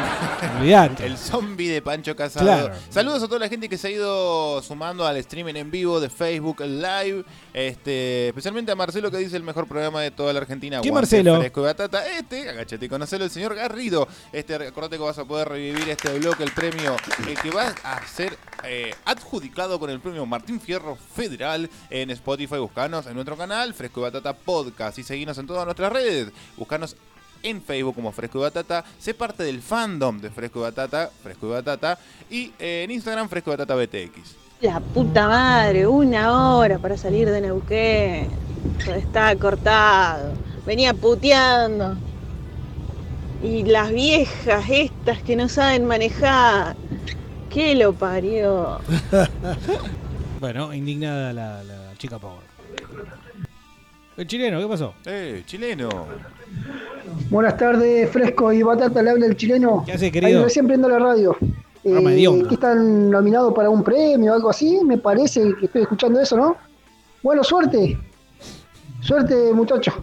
Olvidate. el zombie de Pancho Casado. Claro. Saludos a toda la gente que se ha ido sumando al streaming en vivo de Facebook Live. Este, especialmente a Marcelo que dice el mejor programa de toda la Argentina. ¿Qué Marcelo? Fresco y batata. Este, agachate y conocelo, el señor Garrido. Este, acordate que vas a poder revivir este bloque, el premio, el que va a ser eh, adjudicado con el premio Martín Fierro Federal en Spotify. Buscanos en nuestro canal, Fresco y Batata Podcast. Y seguinos en todas nuestras redes. Buscanos en Facebook como Fresco y Batata. Sé parte del fandom de Fresco y Batata, Fresco y Batata. Y eh, en Instagram, Fresco y Batata BTX. La puta madre, una hora para salir de Neuquén. Está cortado. Venía puteando. Y las viejas estas que no saben manejar. ¿Qué lo parió? Bueno, indignada la, la chica Power. El chileno, ¿qué pasó? Eh, chileno. Buenas tardes, Fresco y Batata, le habla el chileno. ¿Qué hace, querido? Ahí recién prendo la radio. Ah, me dio onda. que están nominados para un premio o algo así, me parece que estoy escuchando eso, ¿no? Bueno, suerte. Suerte, muchachos.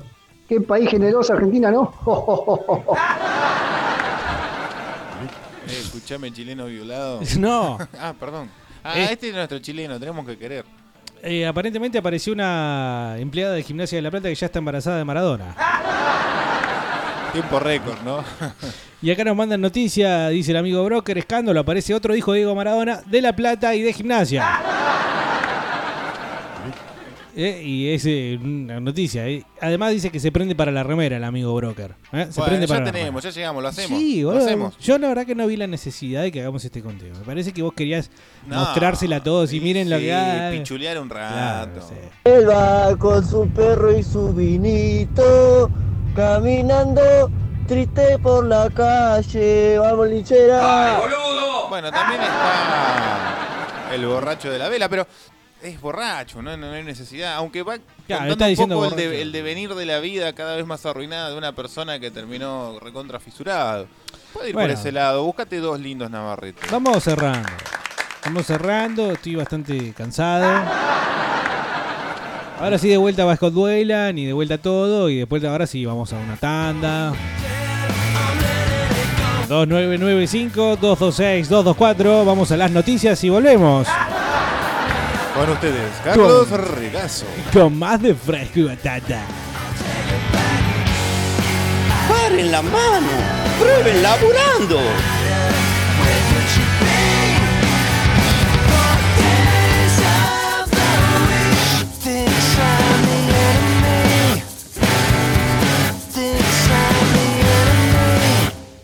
Qué país generoso Argentina, ¿no? Eh, escuchame, chileno violado. No. ah, perdón. Ah, Eh. este es nuestro chileno, tenemos que querer. Eh, aparentemente apareció una empleada de Gimnasia de la Plata que ya está embarazada de Maradona. Tiempo récord, ¿no? Y acá nos mandan noticia, dice el amigo Broker, escándalo, aparece otro hijo de Diego Maradona de La Plata y de Gimnasia. Eh, y es eh, una noticia. eh. Además dice que se prende para la remera el amigo Broker. eh. Se Bueno, prende ya para la tenemos, ya llegamos, lo hacemos. Sí, lo boludo. hacemos. Yo la verdad que no vi la necesidad de que hagamos este conteo. Me parece que vos querías No. mostrársela a todos y miren lo Sí, que hay. pichulear un rato. Claro, sí. Él va con su perro y su vinito, caminando triste por la calle. Vamos, linchera. Bueno, también está el borracho de la vela, pero es borracho, no, no hay necesidad. Aunque va Claro, contando está un poco el, de- el devenir de la vida cada vez más arruinada de una persona que terminó recontra fisurado. Puede ir Bueno. por ese lado, búscate dos lindos navarretes. Vamos cerrando. Vamos cerrando, estoy bastante cansado. Ahora sí, de vuelta va Scott Duelan y de vuelta todo. Y después ahora sí, vamos a una tanda. 2995-226-224. Vamos a las noticias y volvemos. Con ustedes, Carlos Regazo. Con más de fresco y batata. ¡Paren la mano! ¡Prueben laburando!